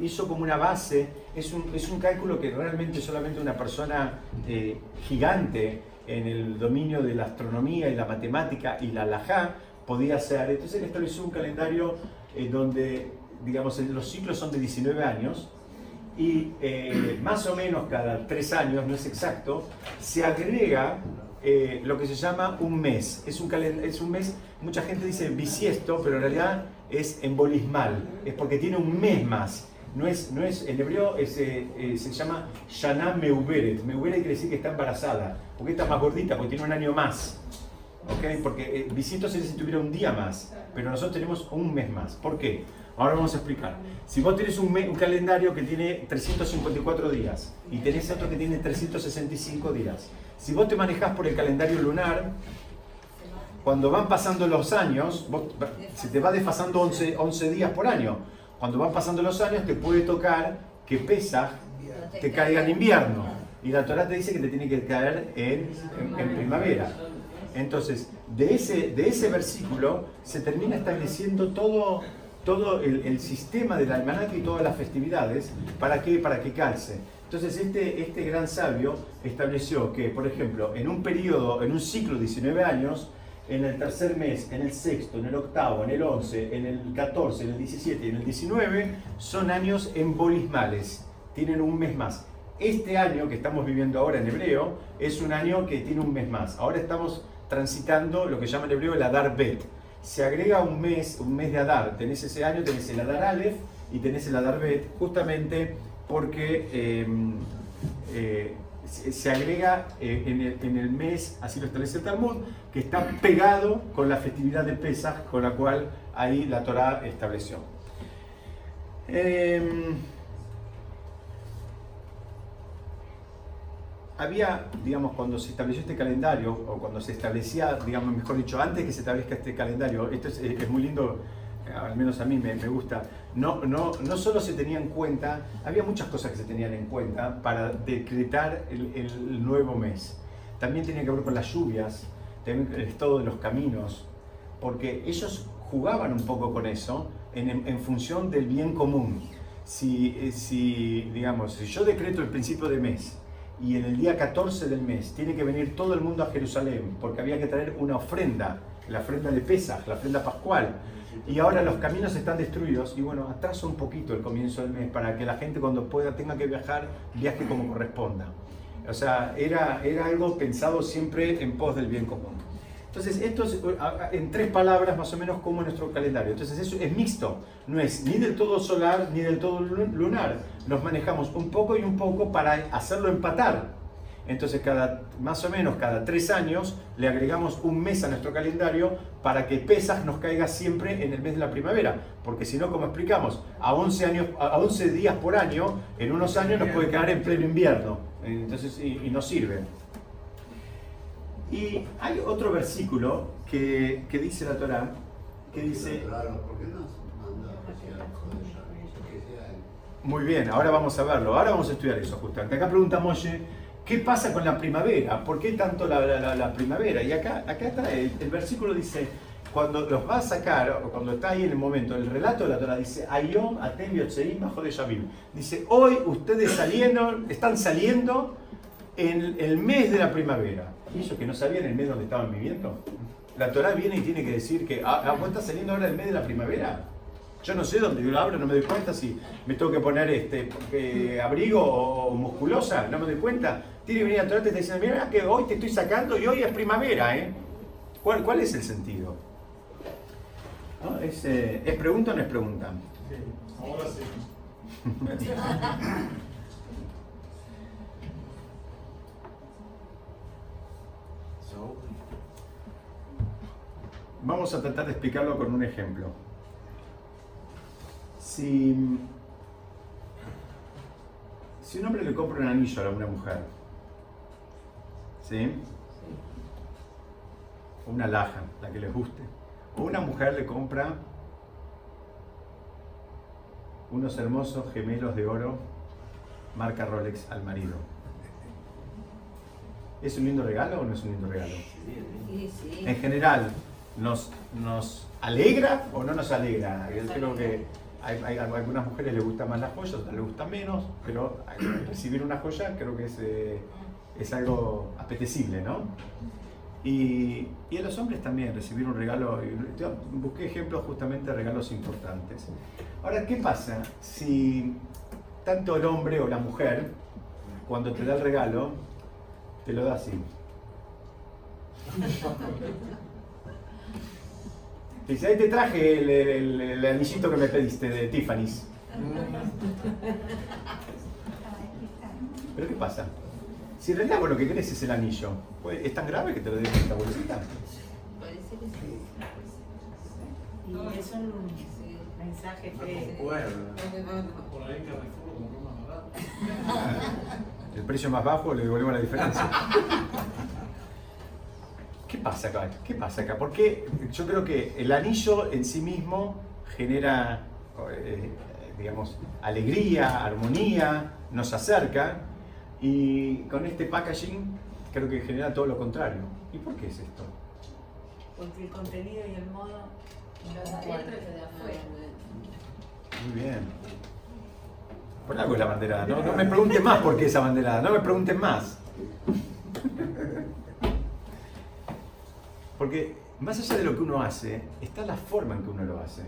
hizo como una base, es un, es un cálculo que realmente solamente una persona eh, gigante en el dominio de la astronomía y la matemática y la alajá podía hacer. Entonces él estableció un calendario donde, digamos, los ciclos son de 19 años y más o menos cada tres años, no es exacto, se agrega eh, lo que se llama un mes. Es un, es un mes, mucha gente dice bisiesto, pero en realidad es embolismal, es porque tiene un mes más. No es, no es, en hebreo eh, se llama Shana Meuberet. Meuberet quiere decir que está embarazada, porque está más gordita, porque tiene un año más. ¿Okay? Porque eh, bisiesto sería si tuviera un día más, pero nosotros tenemos un mes más. ¿Por qué? Ahora vamos a explicar. Si vos tenés un, calendario que tiene 354 días y tenés otro que tiene 365 días, si vos te manejás por el calendario lunar, cuando van pasando los años, se te va desfasando 11, 11 días por año. Cuando van pasando los años, te puede tocar que pesa, te caiga en invierno. Y la Torah te dice que te tiene que caer en, primavera. Entonces, de ese, de ese versículo se termina estableciendo todo, todo el, sistema del almanaque y todas las festividades para que, para que calce. Entonces este, este gran sabio estableció que, por ejemplo, en un periodo, en un ciclo de 19 años, en el tercer mes, en el sexto, en el octavo, en el once, en el 14, en el 17 y en el 19, son años embolismales, tienen un mes más. Este año que estamos viviendo ahora en hebreo es un año que tiene un mes más. Ahora estamos transitando lo que llama en hebreo el Adar Bet. Se agrega un mes, un mes de Adar. Tenés ese año, tenés el Adar Aleph y tenés el Adar Bet, justamente porque em, eh, se agrega eh, en, el, mes, así lo establece el Talmud, que está pegado con la festividad de Pesach, con la cual ahí la Torah estableció. Había, digamos, cuando se estableció este calendario, o cuando se establecía, digamos, mejor dicho, antes que se establezca este calendario, esto es muy lindo al menos a mí me, gusta, no, no, no solo se tenía en cuenta, había muchas cosas que se tenían en cuenta para decretar el, nuevo mes. También tenía que ver con las lluvias, también el estado de los caminos, porque ellos jugaban un poco con eso en, función del bien común. Si, eh, si, digamos, si yo decreto el principio de mes y en el día 14 del mes tiene que venir todo el mundo a Jerusalén porque había que traer una ofrenda, la ofrenda de Pesach, la ofrenda pascual, y ahora los caminos están destruidos y bueno, atraso un poquito el comienzo del mes para que la gente cuando pueda tenga que viajar, viaje como corresponda. O sea, era, era algo pensado siempre en pos del bien común. Entonces, esto es en tres palabras más o menos como nuestro calendario. Entonces, eso es mixto, no es ni del todo solar ni del todo lunar. Nos manejamos un poco y un poco para hacerlo empatar. Entonces, cada, más o menos cada tres años le agregamos un mes a nuestro calendario para que Pesas nos caiga siempre en el mes de la primavera. Porque si no, como explicamos, a 11, años, a 11 días por año, en unos años nos puede caer en pleno invierno. Entonces, y, no sirve. Y hay otro versículo que, dice la Torah, que dice... Muy bien, ahora vamos a verlo, ahora vamos a estudiar eso justamente. Acá pregunta Moshe, ¿Qué pasa con la primavera? ¿Por qué tanto la, primavera? Y acá, acá está, el, versículo dice, cuando los va a sacar, o cuando está ahí en el momento, el relato de la Torah dice, Ayom atem bajo de Yamim. Dice, hoy ustedes salieron, están saliendo en el mes de la primavera. ¿Y ellos que no sabían el mes donde estaban viviendo? La Torah viene y tiene que decir que, ah, ah ¿vos estás saliendo ahora el mes de la primavera? Yo no sé dónde yo lo abro, no me doy cuenta si me tengo que poner este eh, abrigo o musculosa, no me doy cuenta. Tiene que venir a Torah y te está diciendo, mira que hoy te estoy sacando y hoy es primavera, ¿eh? ¿Cuál, cuál es el sentido? ¿Es, eh, ¿Es, pregunta o no es pregunta? Sí, ahora sí. Vamos a tratar de explicarlo con un ejemplo si, un hombre le compra un anillo a una mujer, ¿sí? O una laja, la que les guste. O una mujer le compra unos hermosos gemelos de oro marca Rolex al marido. ¿Es un lindo regalo o no es un lindo regalo? En general, nos, nos alegra o no nos alegra. Yo creo que hay, a algunas mujeres les gusta más las joyas, otras les gusta menos, pero recibir una joya creo que es, eh, es algo apetecible, ¿no? Y, y a los hombres también, recibir un regalo. Busqué ejemplos justamente de regalos importantes. Ahora, ¿qué pasa si tanto el hombre o la mujer, cuando te da el regalo, te lo da así? Te dice, ahí te traje el, el- el anillito que me pediste de Tiffany's. ¿Pero qué pasa? Si en realidad vos lo que querés es el anillo, pues, ¿es tan grave que te lo den en esta bolsita? Parece que sí. Y es un mensaje que Por ahí Carrefour compró más barato. El precio más bajo le devolvemos la diferencia. ¿Qué pasa acá? ¿Qué pasa acá? Porque yo creo que el anillo en sí mismo genera, eh, digamos, alegría, armonía, nos acerca y con este packaging creo que genera todo lo contrario. ¿Y por qué es esto? porque el contenido y el modo Lo de adentro y lo de afuera. Muy bien. Por algo es la banderada. No, no me pregunten más por qué esa banderada. No me pregunten más. Porque más allá de lo que uno hace, está la forma en que uno lo hace.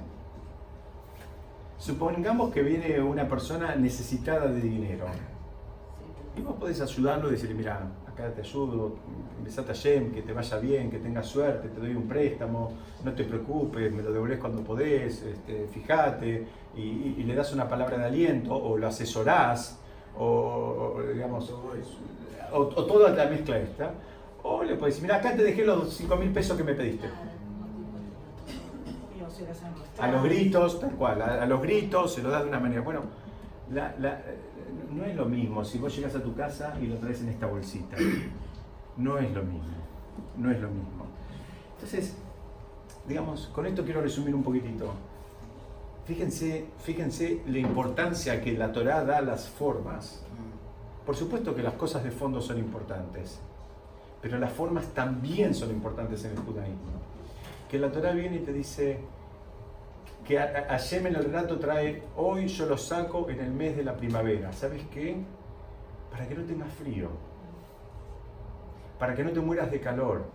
Supongamos que viene una persona necesitada de dinero. Y vos podés ayudarlo y decirle, mira, acá te ayudo, besate a Yem, que te vaya bien, que tengas suerte, te doy un préstamo, no te preocupes, me lo devolvés cuando podés, este, fíjate, y, le das una palabra de aliento, o lo asesorás, o, o, digamos, o, o toda la mezcla esta. O le podés decir, mira, acá te dejé los 5 mil pesos que me pediste. A los gritos, tal cual, a, a los gritos se lo das de una manera. Bueno, la- la- no es lo mismo si vos llegas a tu casa y lo traes en esta bolsita. No es lo mismo. No es lo mismo. Entonces, digamos, con esto quiero resumir un poquitito. Fíjense, fíjense la importancia que la Torá da a las formas. Por supuesto que las cosas de fondo son importantes, pero las formas también son importantes en el judaísmo. Que la Torá viene y te dice, que Hashem en el relato trae, hoy yo lo saco en el mes de la primavera. ¿Sabes qué? Para que no tengas frío. Para que no te mueras de calor.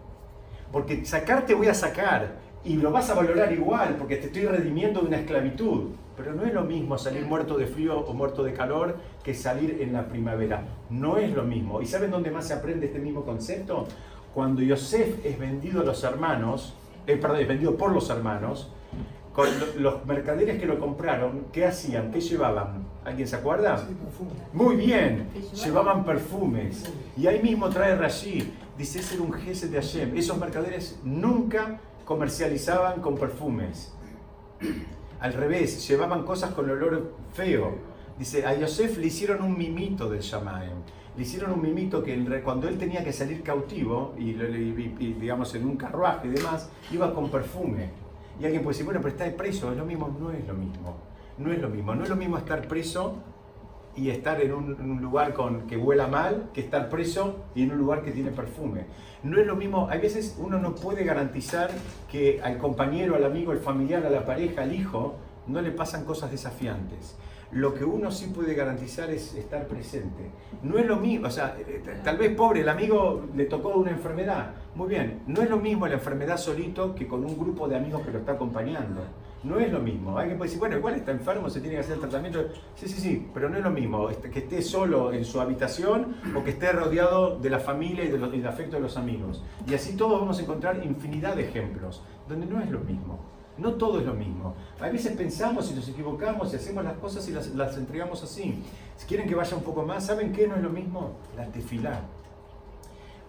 Porque sacarte voy a sacar y lo vas a valorar igual porque te estoy redimiendo de una esclavitud. Pero no es lo mismo salir muerto de frío o muerto de calor que salir en la primavera. No es lo mismo. ¿Y saben dónde más se aprende este mismo concepto? Cuando Yosef es vendido a los hermanos, eh, perdón, es vendido por los hermanos, con lo- los mercaderes que lo compraron, ¿qué hacían? ¿Qué llevaban? ¿Alguien se acuerda? Muy bien, llevaban perfumes. Y ahí mismo trae Rashi, dice, ese era un jefe de Hashem. Esos mercaderes nunca comercializaban con perfumes. Al revés, llevaban cosas con olor feo. Dice, a Yosef le hicieron un mimito del Shamaim. Le hicieron un mimito que cuando él tenía que salir cautivo, y, digamos en un carruaje y demás, iba con perfume. Y alguien puede decir, bueno, pero está preso, es lo mismo. No es lo mismo. No es lo mismo. No es lo mismo estar preso y estar en un, lugar con, que huela mal que estar preso y en un lugar que tiene perfume. No es lo mismo, hay veces uno no puede garantizar que al compañero, al amigo, al familiar, a la pareja, al hijo, no le pasan cosas desafiantes. Lo que uno sí puede garantizar es estar presente. No es lo mismo, o sea, eh, t- tal vez pobre, el amigo le tocó una enfermedad. Muy bien, no es lo mismo la enfermedad solito que con un grupo de amigos que lo está acompañando. No es lo mismo. Alguien puede decir, bueno, igual está enfermo, se tiene que hacer el tratamiento. Sí, sí, sí, pero no es lo mismo este, que esté solo en su habitación o que esté rodeado de la familia y, del afecto de los amigos. Y así todos vamos a encontrar infinidad de ejemplos donde no es lo mismo. No todo es lo mismo. A veces pensamos y nos equivocamos y hacemos las cosas y las, las entregamos así. Si quieren que vaya un poco más, ¿saben qué no es lo mismo? La tefilá.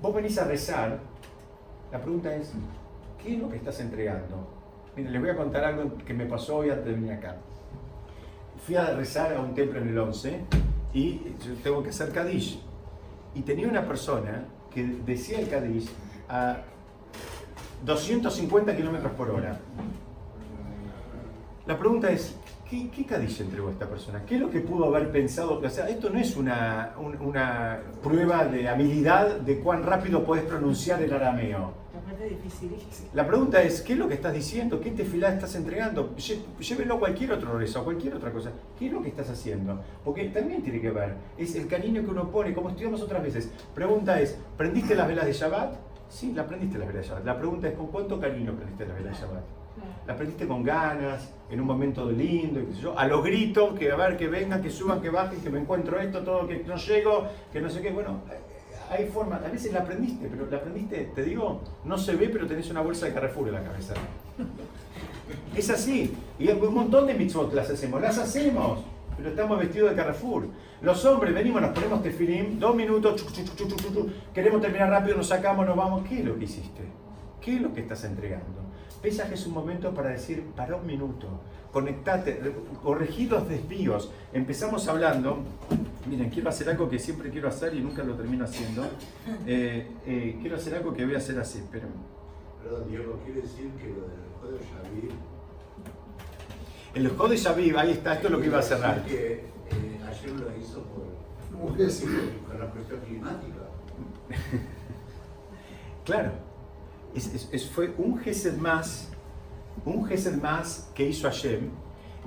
Vos venís a rezar, la pregunta es, ¿qué es lo que estás entregando? Miren, les voy a contar algo que me pasó hoy antes de venir acá. Fui a rezar a un templo en el 11 y yo tengo que hacer Kadish. Y tenía una persona que decía el Kadish a 250 kilómetros por hora. La pregunta es, ¿Qué, ¿Qué cadilla entregó esta persona? ¿Qué es lo que pudo haber pensado? O sea, esto no es una, un- una prueba de habilidad de cuán rápido puedes pronunciar el arameo. Aparte es dificilísimo. La pregunta es, ¿qué es lo que estás diciendo? ¿Qué tefilá estás entregando? Llévelo a cualquier otro rezo, a cualquier otra cosa. ¿Qué es lo que estás haciendo? Porque también tiene que ver, es el cariño que uno pone, como estudiamos otras veces. Pregunta es, ¿prendiste las velas de Shabbat? Sí, la prendiste las velas de Shabbat. La pregunta es, ¿con cuánto cariño prendiste las velas de Shabbat? La prendiste con ganas, en un momento lindo, y qué sé yo, a los gritos, que a ver, que vengan, que suban, que bajen, que me encuentro esto, todo, que no llego, que no sé qué. Bueno, hay formas, a veces la aprendiste, pero la aprendiste, te digo, no se ve, pero tenés una bolsa de Carrefour en la cabeza. Es así. Y un montón de mitzvot las hacemos, las hacemos, pero estamos vestidos de Carrefour. Los hombres venimos, nos ponemos tefilim, dos minutos, chuc, chuc, chuc, queremos terminar rápido, nos sacamos, nos vamos. ¿Qué es lo que hiciste? ¿Qué es lo que estás entregando? Pesaje es un momento para decir, para un minuto, conectate, corregí los desvíos. Empezamos hablando, miren, quiero hacer algo que siempre quiero hacer y nunca lo termino haciendo. Eh, eh, quiero hacer algo que voy a hacer así, pero Perdón, Diego, quiere decir que lo del juego de Xavier... El Jode Shaviv, ahí está, esto es lo que iba a cerrar. Que eh, ayer lo hizo por, la cuestión climática. Claro, es, fue un Gesed más, un Gesed más que hizo Hashem.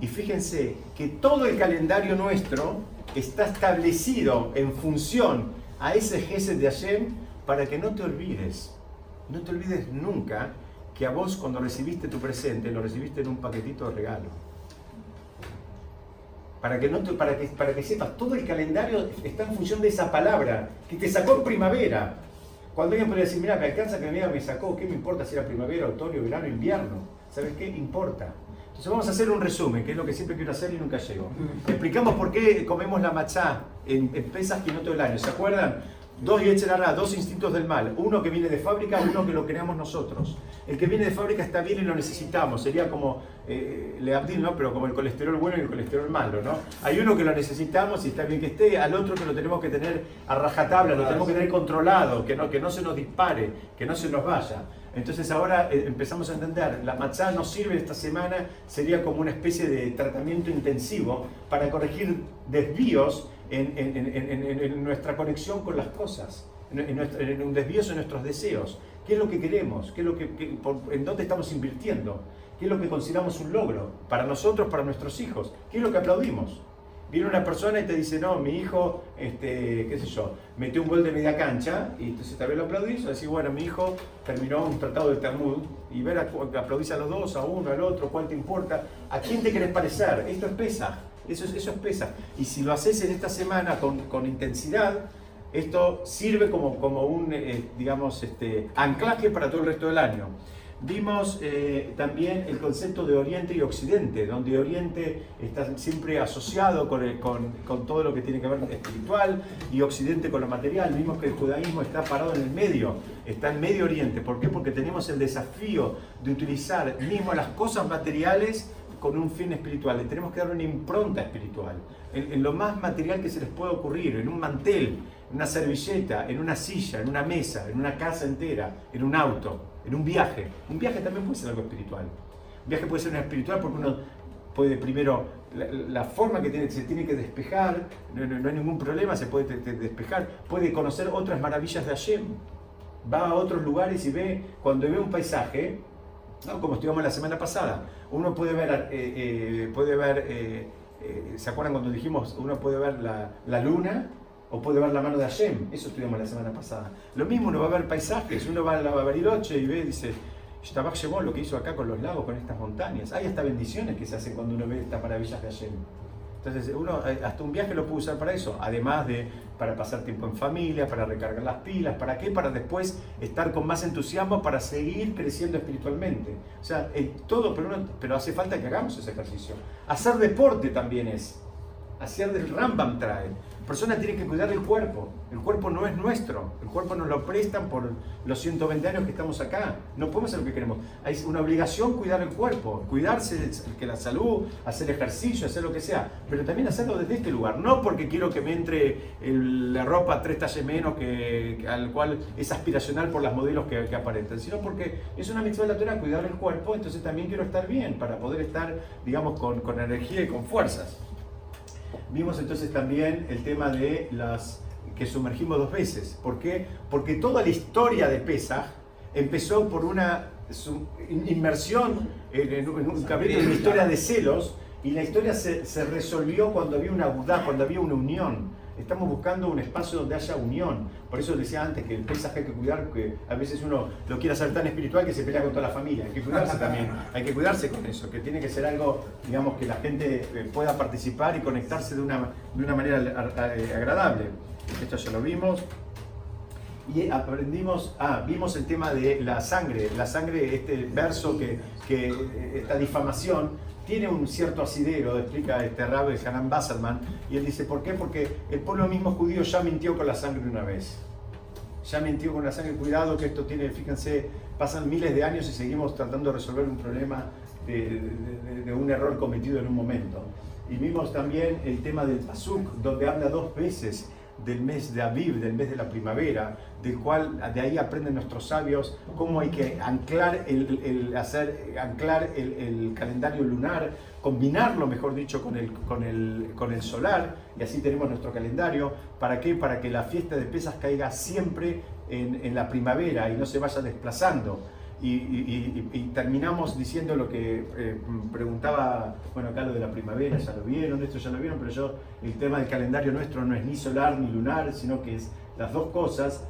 Y fíjense que todo el calendario nuestro está establecido en función a ese Gesed de Hashem para que no te olvides, no te olvides nunca que a vos cuando recibiste tu presente lo recibiste en un paquetito de regalo. Para que, no te- para, que, para que sepas, todo el calendario está en función de esa palabra que te sacó en primavera. Cuando alguien puede decir, mira, me alcanza que me me sacó, ¿qué me importa si era primavera, otoño, verano, invierno? ¿Sabes qué? Importa. Entonces vamos a hacer un resumen, que es lo que siempre quiero hacer y nunca llego. Explicamos por qué comemos la machá en, en Pesach y no todo el año. ¿Se acuerdan? Dos Yetzerará, dos instintos del mal. Uno que viene de fábrica, uno que lo creamos nosotros. El que viene de fábrica está bien y lo necesitamos. Sería como, eh, le Abdil. Pero como el colesterol bueno y el colesterol malo, ¿no? Hay uno que lo necesitamos y está bien que esté, al otro que lo tenemos que tener a rajatabla, lo tenemos que tener controlado, que no, que no se nos dispare, que no se nos vaya. Entonces ahora eh, empezamos a entender, la matzá nos sirve esta semana, sería como una especie de tratamiento intensivo para corregir desvíos en, en- en- en- nuestra conexión con las cosas, en, en un desvío en nuestros deseos. ¿Qué es lo que queremos? ¿Qué es lo que, por- ¿En dónde estamos invirtiendo? ¿Qué es lo que consideramos un logro? Para nosotros, para nuestros hijos. ¿Qué es lo que aplaudimos? Viene una persona y te dice, no, mi hijo, este, qué sé yo, metió un gol de media cancha, y entonces también lo aplaudís, o decís, bueno, mi hijo terminó un tratado del Talmud, y ver, a, aplaudís a los dos, a uno, al otro, cuál te importa, a quién te querés parecer, esto es pesa, eso es, eso es pesa. Y si lo haces en esta semana con, con intensidad, esto sirve como, como un, eh, digamos, este, anclaje para todo el resto del año. Vimos eh, también el concepto de Oriente y Occidente, donde Oriente está siempre asociado con- con todo lo que tiene que ver con espiritual y Occidente con lo material. Vimos que el judaísmo está parado en el medio, está en Medio Oriente. ¿Por qué? Porque tenemos el desafío de utilizar mismo las cosas materiales con un fin espiritual. Le tenemos que dar una impronta espiritual. En, lo más material que se les pueda ocurrir, en un mantel, en una servilleta, en una silla, en una mesa, en una casa entera, en un auto, en un viaje. Un viaje también puede ser algo espiritual. Un viaje puede ser una espiritual porque uno puede primero, la, forma que tiene, se tiene que despejar, no, no- no hay ningún problema, se puede despejar, puede conocer otras maravillas de Hashem. Va a otros lugares y ve, cuando ve un paisaje, ¿no? como estuvimos la semana pasada. Uno puede ver, eh, eh, puede ver eh, ¿se acuerdan cuando dijimos uno puede ver la, la luna o puede ver la mano de Hashem? Eso estuvimos la semana pasada. Lo mismo uno va a ver paisajes, uno va a la Bariloche y ve, dice, Shtabach Shemón, lo que hizo acá con los lagos, con estas montañas. Hay hasta bendiciones que se hacen cuando uno ve estas maravillas de Hashem. Entonces, uno eh, hasta un viaje lo puede usar para eso, además de para pasar tiempo en familia, para recargar las pilas, ¿para qué? Para después estar con más entusiasmo para seguir creciendo espiritualmente. O sea, eh, todo, pero, uno- pero hace falta que hagamos ese ejercicio. Hacer deporte también es. Hacer del Rambam trae. La persona tiene que cuidar el cuerpo. El cuerpo no es nuestro. El cuerpo nos lo prestan por los 120 años que estamos acá. No podemos hacer lo que queremos. Hay una obligación cuidar el cuerpo, cuidarse, que la salud, hacer ejercicio, hacer lo que sea. Pero también hacerlo desde este lugar. No porque quiero que me entre el- la ropa tres talles menos, que- al cual es aspiracional por las modelos que, que aparentan, sino porque es una mitzvah de la Torah cuidar el cuerpo. Entonces también quiero estar bien para poder estar, digamos, con, con energía y con fuerzas. Vimos entonces también el tema de las que sumergimos dos veces. ¿Por qué? Porque toda la historia de Pesach empezó por una inmersión en, un capítulo de una historia de celos y la historia se, se resolvió cuando había una budá, cuando había una unión. Estamos buscando un espacio donde haya unión. Por eso decía antes que el Pesaj hay que cuidar, que a veces uno lo quiere hacer tan espiritual que se pelea con toda la familia. Hay que cuidarse también, hay que cuidarse con eso, que tiene que ser algo, digamos, que la gente eh, pueda participar y conectarse de una, de una manera a- eh, agradable. Esto ya lo vimos. Y aprendimos, ah, vimos el tema de la sangre, la sangre, este verso que, que eh, esta difamación tiene un cierto asidero, explica este rabbi Hanan Basselman, y él dice, ¿por qué? Porque el pueblo mismo judío ya mintió con la sangre una vez. Ya mintió con la sangre, cuidado que esto tiene, fíjense, pasan miles de años y seguimos tratando de resolver un problema de un error cometido en un momento. Y vimos también el tema del Pasuk, donde habla dos veces del mes de Aviv, del mes de la primavera, del cual de ahí aprenden nuestros sabios cómo hay que anclar el, el- hacer, anclar el, calendario lunar, combinarlo, mejor dicho, con el, con, el, con el solar, y así tenemos nuestro calendario. ¿Para qué? Para que la fiesta de pesas caiga siempre en, en la primavera y no se vaya desplazando. Y, y- y- terminamos diciendo lo que eh, preguntaba, bueno, acá lo de la primavera, ya lo vieron, esto ya lo vieron, pero yo, el tema del calendario nuestro no es ni solar ni lunar, sino que es las dos cosas.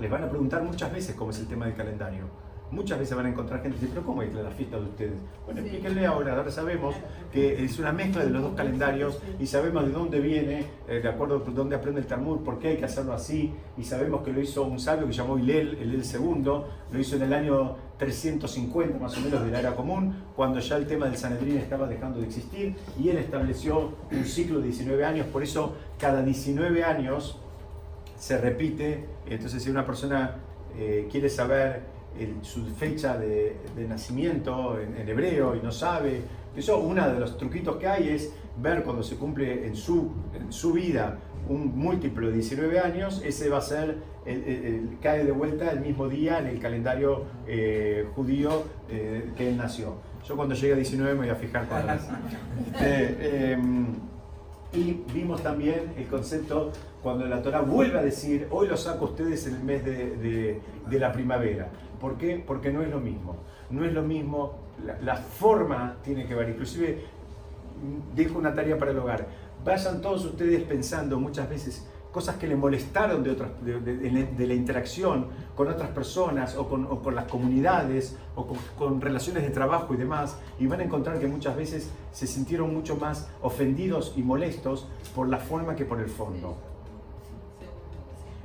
Les van a preguntar muchas veces cómo es el tema del calendario. Muchas veces van a encontrar gente que dice, pero ¿cómo es la fiesta de ustedes? Bueno, Sí. explíquenle ahora, ahora sabemos que es una mezcla de los dos calendarios y sabemos de dónde viene, eh, de acuerdo con dónde aprende el Talmud, por qué hay que hacerlo así, y sabemos que lo hizo un sabio que llamó Hilel, Hilel II, lo hizo en el año 350 más o menos de la era común, cuando ya el tema del Sanedrín estaba dejando de existir, y él estableció un ciclo de 19 años, por eso cada 19 años se repite, entonces si una persona eh, quiere saber el- su fecha de, de nacimiento en, en hebreo y no sabe, eso uno de los truquitos que hay es ver cuando se cumple en su, en su vida un múltiplo de 19 años, ese va a ser, el- el- el- cae de vuelta el mismo día en el calendario eh, judío eh, que él nació. Yo cuando llegue a 19 me voy a fijar es. Este, em, y vimos también el concepto cuando la Torah vuelve a decir, hoy lo saco a ustedes en el mes de, de- de la primavera. ¿Por qué? Porque no es lo mismo. No es lo mismo, la, forma tiene que ver. Inclusive mm, dejo una tarea para el hogar. Vayan todos ustedes pensando muchas veces cosas que le molestaron de, otras, de, de- la- interacción con otras personas o con, las comunidades o con relaciones de trabajo y demás y van a encontrar que muchas veces se sintieron mucho más ofendidos y molestos por la forma que por el fondo.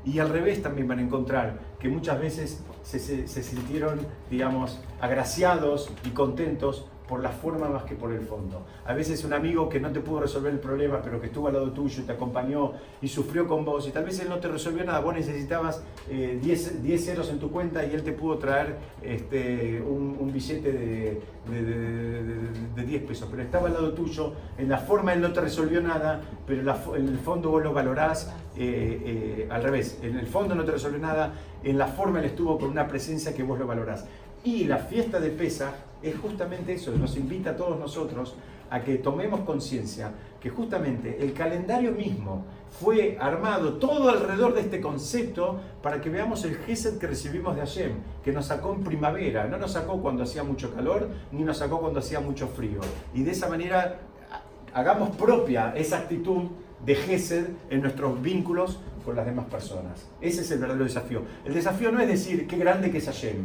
Y al revés también van a encontrar que muchas veces se, se- se sintieron, digamos, agraciados y contentos por la forma más que por el fondo. A veces un amigo que no te pudo resolver el problema, pero que estuvo al lado tuyo, te acompañó y sufrió con vos, y tal vez él no te resolvió nada, vos necesitabas eh, 10, 10 ceros en tu cuenta y él te pudo traer este, un, billete de, de, de- de- de 10 pesos, pero estaba al lado tuyo, en la forma él no te resolvió nada, pero en el fondo vos lo valorás eh, eh, al revés, en el fondo no te resolvió nada, en la forma él estuvo con una presencia que vos lo valorás. Y la fiesta de Pesa es justamente eso, nos invita a todos nosotros a que tomemos conciencia que justamente el calendario mismo fue armado todo alrededor de este concepto para que veamos el Gesed que recibimos de Hashem, que nos sacó en primavera, no nos sacó cuando hacía mucho calor, ni nos sacó cuando hacía mucho frío. Y de esa manera ha- hagamos propia esa actitud de Gesed en nuestros vínculos con las demás personas. Ese es el verdadero desafío. El desafío no es decir qué grande que es Hashem,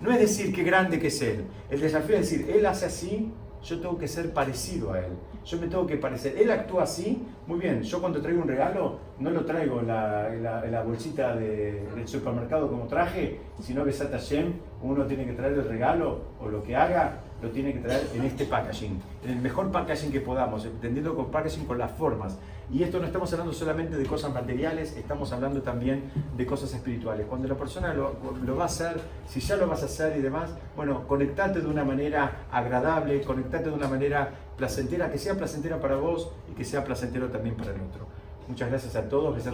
no es decir qué grande que es Él. El desafío es decir, Él hace así, yo tengo que ser parecido a Él. Yo me tengo que parecer. Él actúa así, Muy bien, yo cuando traigo un regalo no lo traigo en la, bolsita de- del supermercado como traje, sino que Sata Shem, uno tiene que traer el regalo o lo que haga, lo tiene que traer en este packaging, en el mejor packaging que podamos, entendiendo con packaging con las formas. Y esto no estamos hablando solamente de cosas materiales, estamos hablando también de cosas espirituales. Cuando la persona lo, lo va a hacer, si ya lo vas a hacer y demás, bueno, conectate de una manera agradable, conectate de una manera placentera, que sea placentera para vos y que sea placentero también para el otro. Muchas gracias a todos, se